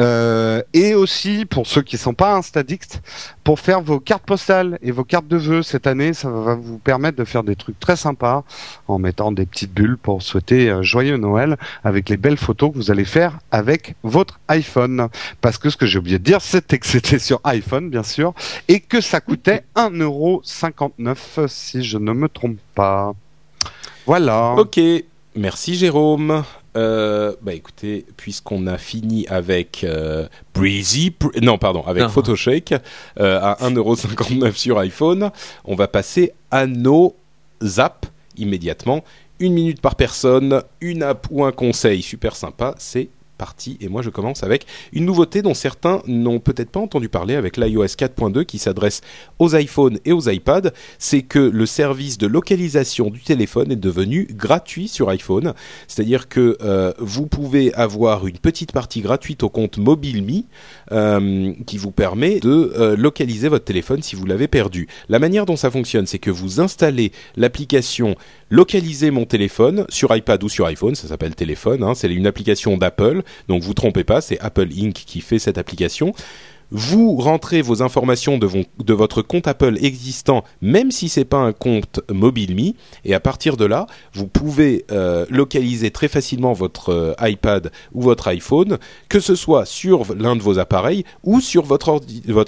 euh, et aussi pour ceux qui sont pas instadicts pour faire vos cartes postales et vos cartes de vœux cette année. Ça va vous permettre de faire des trucs très sympas en mettant des petites bulles pour souhaiter joyeux Noël avec les belles photos que vous allez faire avec votre iPhone. Parce que ce que j'ai oublié de dire, c'était que c'était sur iPhone, bien sûr, et que ça coûtait 1,59€ si je ne me trompe pas. Voilà. Ok, merci Jérôme. Euh, bah écoutez, puisqu'on a fini avec euh, Breezy, Br- non pardon, avec Non. Photoshake euh, à 1,59€ sur iPhone, on va passer à nos apps immédiatement. Une minute par personne, une app ou un conseil super sympa, c'est parti et moi je commence avec une nouveauté dont certains n'ont peut-être pas entendu parler avec l'iOS 4.2 qui s'adresse aux iPhones et aux iPads, c'est que le service de localisation du téléphone est devenu gratuit sur iPhone, c'est-à-dire que euh, vous pouvez avoir une petite partie gratuite au compte MobileMe euh, qui vous permet de euh, localiser votre téléphone si vous l'avez perdu. La manière dont ça fonctionne, c'est que vous installez l'application localiser mon téléphone sur iPad ou sur iPhone, ça s'appelle téléphone, hein, c'est une application d'Apple, donc vous trompez pas, c'est Apple Inc. qui fait cette application vous rentrez vos informations de, votre compte Apple existant, même si c'est pas un compte MobileMe, et à partir de là, vous pouvez euh, localiser très facilement votre euh, iPad ou votre iPhone, que ce soit sur l'un de vos appareils ou sur votre,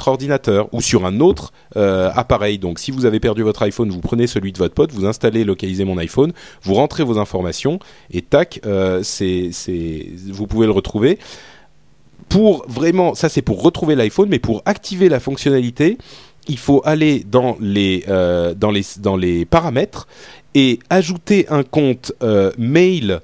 ordinateur ou sur un autre euh, appareil. Donc, si vous avez perdu votre iPhone, vous prenez celui de votre pote, vous installez localiser mon iPhone, vous rentrez vos informations et tac, vous pouvez le retrouver pour vraiment, ça c'est pour retrouver l'iPhone, mais pour activer la fonctionnalité, il faut aller dans les, euh, paramètres et ajouter un compte euh, mail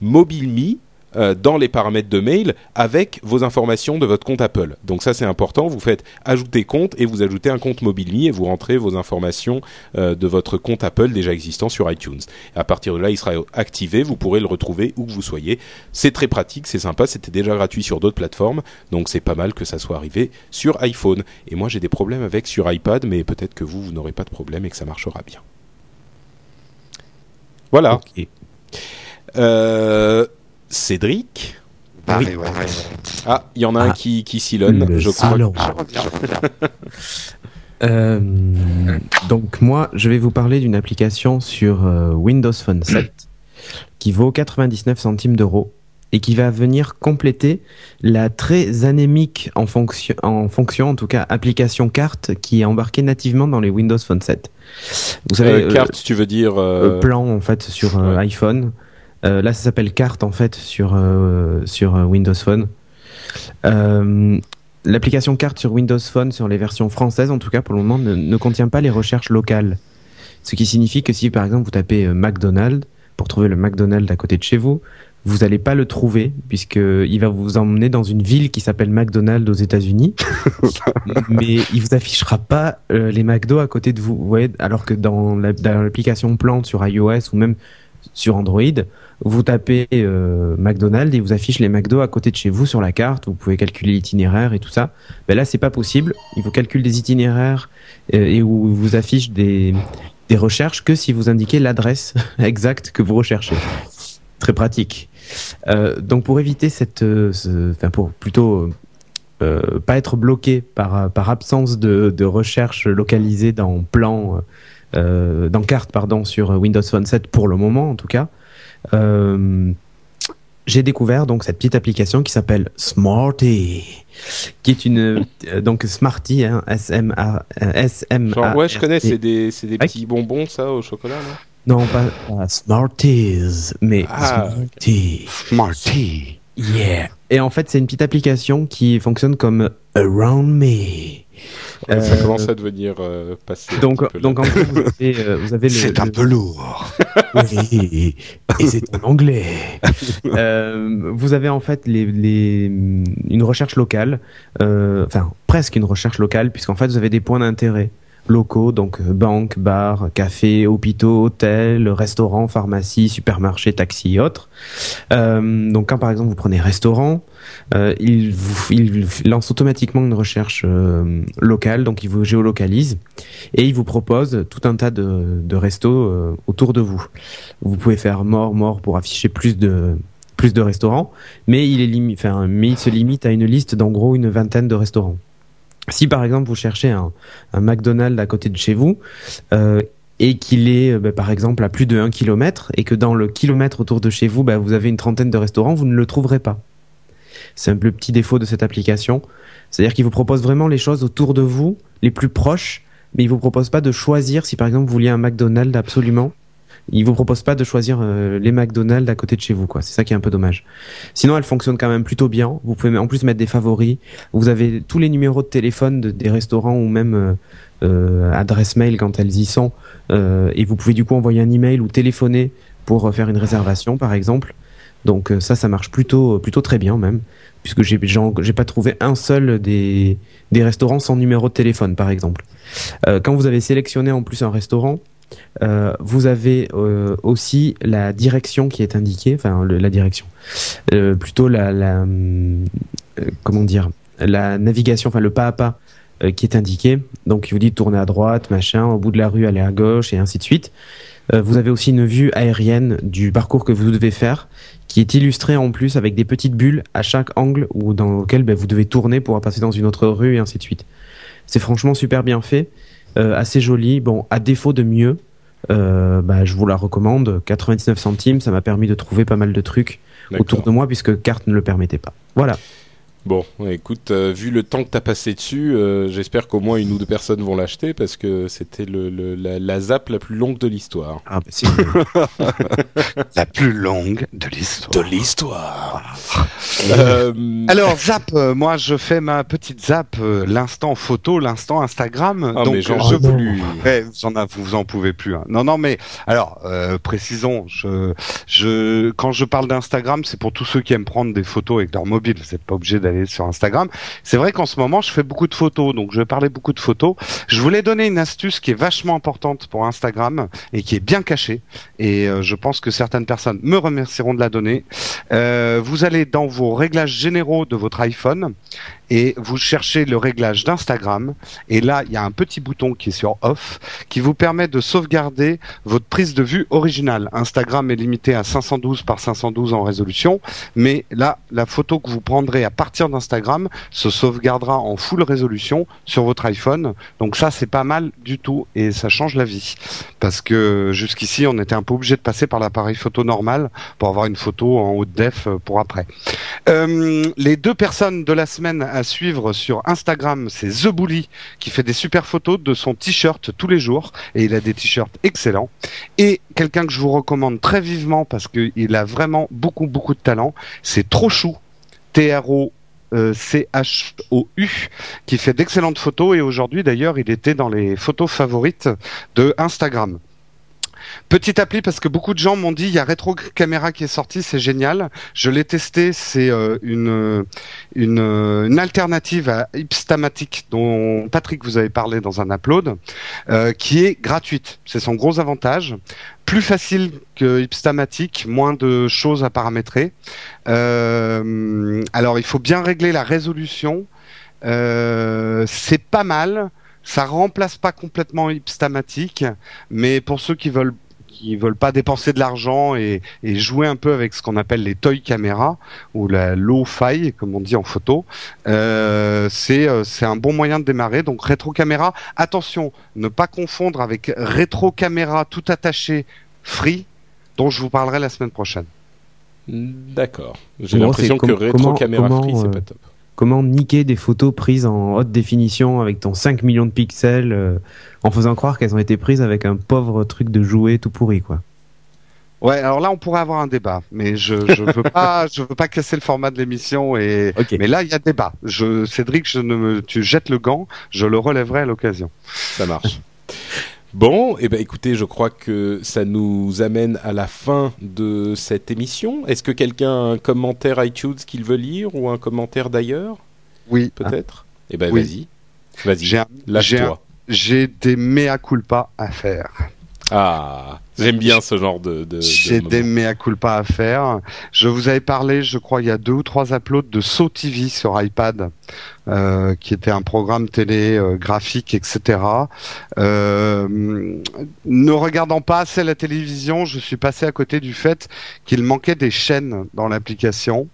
MobileMe euh, dans les paramètres de mail avec vos informations de votre compte Apple. Donc ça c'est important, vous faites ajouter compte et vous ajoutez un compte MobileMe et vous rentrez vos informations euh, de votre compte Apple déjà existant sur iTunes. à partir de là, il sera activé, vous pourrez le retrouver où que vous soyez. C'est très pratique, c'est sympa, c'était déjà gratuit sur d'autres plateformes, donc c'est pas mal que ça soit arrivé sur iPhone. Et moi j'ai des problèmes avec sur iPad, mais peut-être que vous, vous n'aurez pas de problème et que ça marchera bien. Voilà. Euh, Cédric. Ah, ah, il y en a un ah. qui, qui silonne, je crois. Euh, donc moi, je vais vous parler d'une application sur euh, Windows Phone 7 qui vaut 99 centimes d'euros et qui va venir compléter la très anémique en fonction, en fonction, en tout cas, application carte qui est embarquée nativement dans les Windows Phone 7. Vous savez, euh, carte, tu veux dire plan en fait sur iPhone. Euh, là, ça s'appelle Carte en fait sur euh, sur euh, Windows Phone. L'application Carte sur Windows Phone, sur les versions françaises en tout cas pour le moment, ne, contient pas les recherches locales. Ce qui signifie que si par exemple vous tapez McDonald's pour trouver le McDonald's à côté de chez vous, vous n'allez pas le trouver puisqu'il va vous emmener dans une ville qui s'appelle McDonald's aux États-Unis, mais il vous affichera pas les McDo à côté de vous. vous voyez, alors que dans l'application Plante sur iOS ou même sur Android, vous tapez euh, McDonald's et vous affiche les McDo à côté de chez vous sur la carte. Vous pouvez calculer l'itinéraire et tout ça. Ben là, c'est pas possible. Il vous calcule des itinéraires euh, et où vous affiche des, des recherches que si vous indiquez l'adresse exacte que vous recherchez. Très pratique. Euh, donc pour éviter cette, enfin pour plutôt pas être bloqué par par absence de, de recherche localisée dans plan, dans carte pardon sur Windows Phone 7 pour le moment en tout cas. Euh, j'ai découvert donc cette petite application qui s'appelle Smarty, qui est une euh, donc Smarty, hein, S M A S M A. ouais, je connais, c'est des c'est des petits bonbons ça au chocolat là. Non, pas Smarties, mais ah, Smarty. Smarty. Yeah. Et en fait, c'est une petite application qui fonctionne comme Around Me ça euh, commence à devenir euh, passé. Donc, donc en fait, vous avez, euh, vous avez C'est un peu lourd. Oui, et c'est en anglais. vous avez en fait les, les, une recherche locale, enfin presque une recherche locale, puisqu'en fait vous avez des points d'intérêt locaux, donc banques, bars, cafés, hôpitaux, hôtels, restaurants, pharmacies, supermarchés, taxis et autres. donc quand par exemple vous prenez restaurant, euh, il, vous, lance automatiquement une recherche euh, locale, donc il vous géolocalise et il vous propose tout un tas de, de restos euh, autour de vous. Vous pouvez faire mort, mort pour afficher plus de plus de restaurants, mais il se limite à une liste d'en gros une vingtaine de restaurants. Si par exemple vous cherchez un, McDonald's à côté de chez vous, euh, et qu'il est bah, par exemple à plus de 1 km et que dans le kilomètre autour de chez vous, bah, vous avez une trentaine de restaurants, vous ne le trouverez pas. C'est un le petit défaut de cette application. C'est-à-dire qu'il vous propose vraiment les choses autour de vous, les plus proches, mais il vous propose pas de choisir si par exemple vous vouliez un McDonald's absolument. Il vous propose pas de choisir euh, les McDonald's à côté de chez vous, quoi. C'est ça qui est un peu dommage. Sinon, elle fonctionne quand même plutôt bien. Vous pouvez en plus mettre des favoris. Vous avez tous les numéros de téléphone des restaurants ou même euh, euh, adresse mail quand elles y sont. et vous pouvez du coup envoyer un email ou téléphoner pour faire une réservation, par exemple. Donc ça, ça marche plutôt, plutôt très bien même, puisque j'ai, j'ai pas trouvé un seul des, des restaurants sans numéro de téléphone, par exemple. quand vous avez sélectionné en plus un restaurant, euh, vous avez euh, aussi la direction qui est indiquée, enfin la direction, euh, plutôt la, comment dire, la navigation, enfin le pas à pas qui est indiqué. Donc il vous dit tourner à droite, machin, au bout de la rue aller à gauche et ainsi de suite. vous avez aussi une vue aérienne du parcours que vous devez faire, qui est illustrée en plus avec des petites bulles à chaque angle ou dans lequel ben, vous devez tourner pour passer dans une autre rue et ainsi de suite. C'est franchement super bien fait. Euh, assez jolie. Bon, à défaut de mieux, euh, bah, je vous la recommande. 99 centimes, ça m'a permis de trouver pas mal de trucs autour de moi puisque carte ne le permettait pas. Voilà. Bon, écoute, euh, vu le temps que tu as passé dessus, euh, j'espère qu'au moins une ou deux personnes vont l'acheter parce que c'était le, la, la, zap la plus longue de l'histoire. Ah, bah, la plus longue de l'histoire. De l'histoire. euh, Alors, zap, euh, moi je fais ma petite zap, l'instant photo, l'instant Instagram. Ah, donc, mais j'en je plus. Ouais, vous, en a, vous en pouvez plus. Hein. Non, non, mais alors, précisons, je, je, quand je parle d'Instagram, c'est pour tous ceux qui aiment prendre des photos avec leur mobile. Vous n'êtes pas obligé d'aller sur Instagram. C'est vrai qu'en ce moment, je fais beaucoup de photos, donc je vais parler beaucoup de photos. Je voulais donner une astuce qui est vachement importante pour Instagram et qui est bien cachée. Et euh, je pense que certaines personnes me remercieront de la donner. Euh, vous allez dans vos réglages généraux de votre iPhone et vous cherchez le réglage d'Instagram et là il y a un petit bouton qui est sur off qui vous permet de sauvegarder votre prise de vue originale. Instagram est limité à 512 par 512 en résolution, mais là la photo que vous prendrez à partir d'Instagram se sauvegardera en full résolution sur votre iPhone. Donc ça c'est pas mal du tout et ça change la vie parce que jusqu'ici on était un peu obligé de passer par l'appareil photo normal pour avoir une photo en haute def pour après. Euh, les deux personnes de la semaine à suivre sur Instagram, c'est The qui fait des super photos de son t-shirt tous les jours et il a des t-shirts excellents. Et quelqu'un que je vous recommande très vivement parce qu'il a vraiment beaucoup beaucoup de talent, c'est Trochou, T-R-O C-H-O-U, qui fait d'excellentes photos et aujourd'hui d'ailleurs il était dans les photos favorites de Instagram. Petite appli parce que beaucoup de gens m'ont dit il y a Retro Camera qui est sorti, c'est génial. Je l'ai testé, c'est euh, une, une, une alternative à Ipstamatic dont Patrick vous avez parlé dans un upload, euh, qui est gratuite. C'est son gros avantage. Plus facile que Ipstamatic, moins de choses à paramétrer. Euh, alors il faut bien régler la résolution. c'est pas mal. Ça remplace pas complètement Ipstamatic, mais pour ceux qui veulent qui veulent pas dépenser de l'argent et, et, jouer un peu avec ce qu'on appelle les toy caméras ou la low fi comme on dit en photo, euh, c'est euh, c'est un bon moyen de démarrer. Donc rétro caméra, attention, ne pas confondre avec rétro caméra tout attaché free, dont je vous parlerai la semaine prochaine. D'accord. J'ai l'impression que rétro caméra free c'est pas top comment niquer des photos prises en haute définition avec ton 5 millions de pixels euh, en faisant croire qu'elles ont été prises avec un pauvre truc de jouet tout pourri quoi? Ouais, alors là on pourrait avoir un débat, mais je je veux pas je veux pas casser le format de l'émission et mais là il y a débat. Je Cédric, je ne me tu jettes le gant, je le relèverai à l'occasion. Ça marche. Bon, eh ben écoutez, je crois que ça nous amène à la fin de cette émission. Est-ce que quelqu'un a un commentaire iTunes qu'il veut lire ou un commentaire d'ailleurs? Oui. Peut-être? Eh ben vas-y. Vas-y. Lâche-toi. J'ai des mea culpa à faire. Ah, j'aime bien ce genre de. de J'ai des mea culpa à faire. Je vous avais parlé, je crois, il y a deux ou trois uploads de So TV sur iPad, euh, qui était un programme télé euh, graphique, etc. Euh, ne regardant pas assez la télévision, je suis passé à côté du fait qu'il manquait des chaînes dans l'application.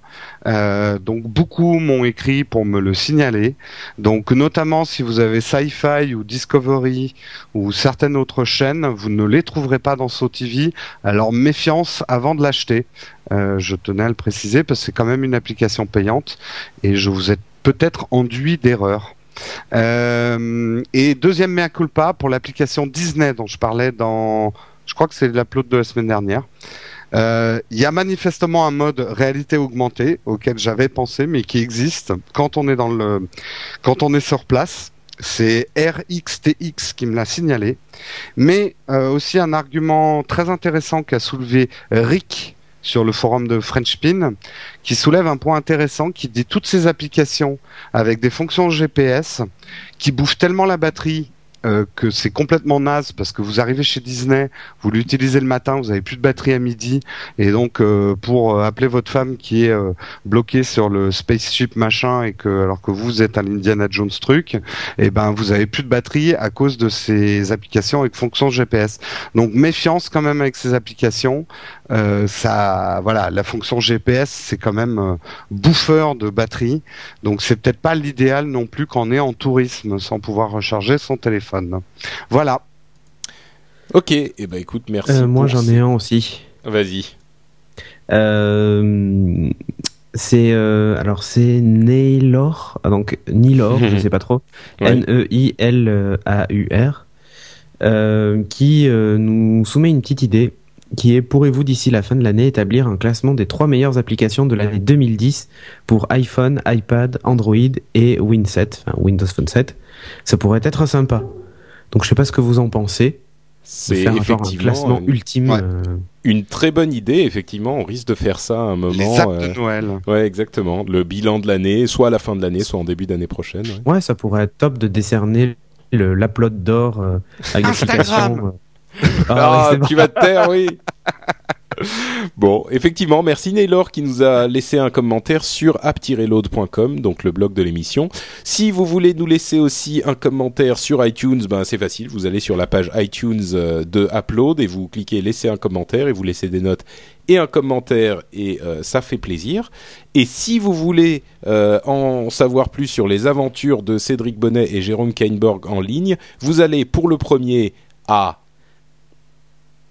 Euh, donc beaucoup m'ont écrit pour me le signaler. Donc notamment si vous avez Sci-Fi ou Discovery ou certaines autres chaînes, vous ne les trouverez pas dans SoTV. Alors méfiance avant de l'acheter. Euh, je tenais à le préciser parce que c'est quand même une application payante et je vous ai peut-être enduit d'erreur. Euh, et deuxième mea culpa pour l'application Disney dont je parlais dans, je crois que c'est l'upload de la semaine dernière. Euh, il y a manifestement un mode réalité augmentée auquel j'avais pensé, mais qui existe quand on est sur place. C'est RXTX qui me l'a signalé, mais euh, aussi un argument très intéressant qu'a soulevé Rick sur le forum de Frenchpin qui soulève un point intéressant qui dit toutes ces applications avec des fonctions GPS qui bouffent tellement la batterie euh, que c'est complètement naze parce que vous arrivez chez Disney, vous l'utilisez le matin, vous avez plus de batterie à midi et donc euh, pour euh, appeler votre femme qui est bloquée sur le spaceship machin et que alors que vous êtes à l'Indiana Jones truc, et eh ben vous avez plus de batterie à cause de ces applications avec fonction GPS. Donc méfiance quand même avec ces applications. Ça, voilà, la fonction GPS c'est quand même bouffeur de batterie, donc c'est peut-être pas l'idéal non plus quand on est en tourisme sans pouvoir recharger son téléphone. Voilà. Ok, et eh ben écoute, merci. Euh, moi j'en ai un aussi. Vas-y. Euh, c'est euh, alors c'est Naylor, ah, donc Nilor, je sais pas trop, N E I L A U R, qui nous soumet une petite idée qui est pourrez-vous d'ici la fin de l'année établir un classement des trois meilleures applications de l'année 2010 pour iPhone, iPad, Android et Win Windows Phone 7 Ça pourrait être sympa. Donc je sais pas ce que vous en pensez. C'est effectivement un classement ultime. Euh, une très bonne idée, effectivement. On risque de faire ça à un moment. Les euh, de Noël. Ouais, exactement. Le bilan de l'année, soit à la fin de l'année, soit en début d'année prochaine. Ouais. ça pourrait être top de décerner l'upload d'or euh, avec Instagram. Ah, ah tu vas te taire, oui. bon, effectivement, merci Naylor qui nous a laissé un commentaire sur app-load.com, donc le blog de l'émission. Si vous voulez nous laisser aussi un commentaire sur iTunes, ben c'est facile, vous allez sur la page iTunes euh, de Upload et vous cliquez laisser un commentaire et vous laissez des notes et un commentaire et euh, ça fait plaisir. Et si vous voulez euh, en savoir plus sur les aventures de Cédric Bonnet et Jérôme Kainborg en ligne, vous allez pour le premier à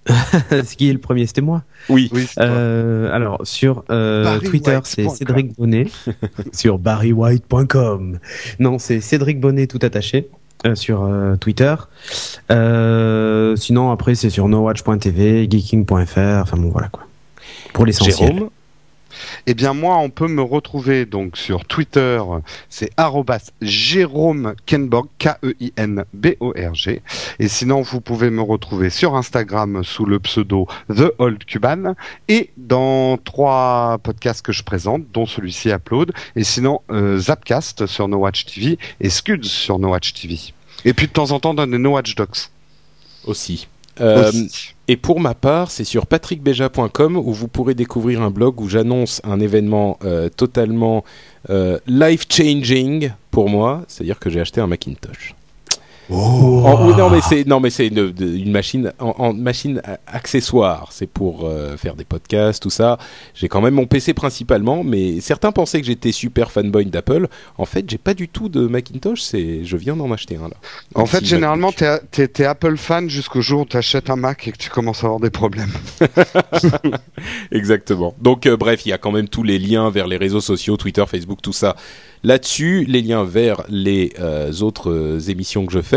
Ce qui est le premier, c'était moi. Oui. euh, alors sur euh, Twitter, c'est Cédric Bonnet. sur barrywhite.com. Non, c'est Cédric Bonnet tout attaché. Euh, sur euh, Twitter. Euh, sinon après c'est sur nowatch.tv, geeking.fr, enfin bon voilà quoi. Pour l'essentiel. Jérôme eh bien moi, on peut me retrouver donc sur Twitter, c'est Jérôme Kenborg, K-E-I-N-B-O-R-G. Et sinon, vous pouvez me retrouver sur Instagram sous le pseudo The Old Cuban et dans trois podcasts que je présente, dont celui-ci Upload, et sinon euh, Zapcast sur No Watch TV et Scuds sur No Watch TV. Et puis de temps en temps dans les No Watch Docs. Aussi. Euh, et pour ma part, c'est sur patrickbeja.com où vous pourrez découvrir un blog où j'annonce un événement euh, totalement euh, life-changing pour moi, c'est-à-dire que j'ai acheté un Macintosh. Oh. non mais c'est non mais c'est une, machine en, machine accessoire. C'est pour euh, faire des podcasts, tout ça. J'ai quand même mon PC principalement, mais certains pensaient que j'étais super fanboy d'Apple. En fait, j'ai pas du tout de Macintosh. C'est je viens d'en acheter un là. En fait, généralement, t'es es, Apple fan jusqu'au jour où t'achètes un Mac et que tu commences à avoir des problèmes. Exactement. Donc euh, bref, il y a quand même tous les liens vers les réseaux sociaux, Twitter, Facebook, tout ça là-dessus, les liens vers les euh, autres émissions que je fais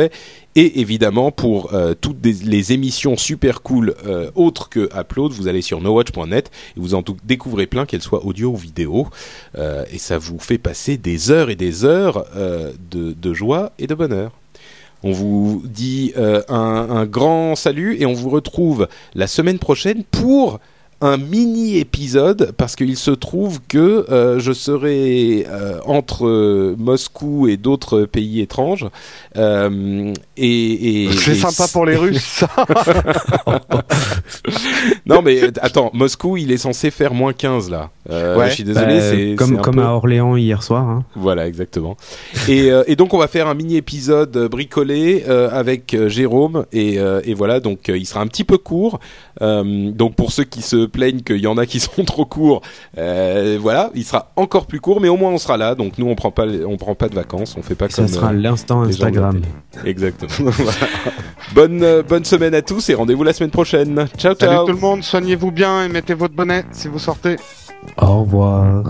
et évidemment pour euh, toutes les émissions super cool autres que Upload, vous allez sur nowatch.net et vous en découvrez plein qu'elles soient audio ou vidéo et ça vous fait passer des heures et des heures de, joie et de bonheur. On vous dit un grand salut et on vous retrouve la semaine prochaine pour un mini épisode parce qu'il se trouve que euh, je serai euh, entre euh, Moscou et d'autres pays étranges et, et c'est sympa pour les Russes. non mais attends, Moscou il est censé faire moins 15 là. Ouais. Je suis désolé, bah, c'est comme comme à Orléans hier soir. Hein. Voilà exactement. et, et donc on va faire un mini épisode bricolé avec Jérôme et, et voilà donc il sera un petit peu court. donc pour ceux qui se plaignent qu'il y en a qui sont trop courts. Euh, voilà, il sera encore plus court, mais au moins on sera là. Donc nous, on prend pas, on prend pas de vacances, on fait pas comme. Ça sera euh, l'instant Instagram. Exactement. bonne euh, bonne semaine à tous et rendez-vous la semaine prochaine. Ciao ciao. Salut tout le monde, soignez-vous bien et mettez votre bonnet si vous sortez. Au revoir.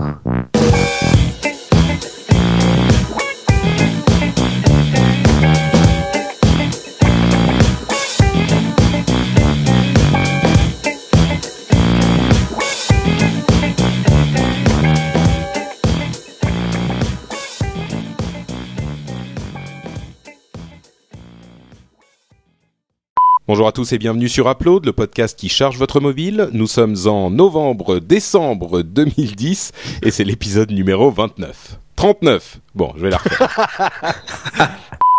Bonjour à tous et bienvenue sur Upload, le podcast qui charge votre mobile. Nous sommes en novembre-décembre 2010 et c'est l'épisode numéro 29. 39. Bon, je vais la refaire.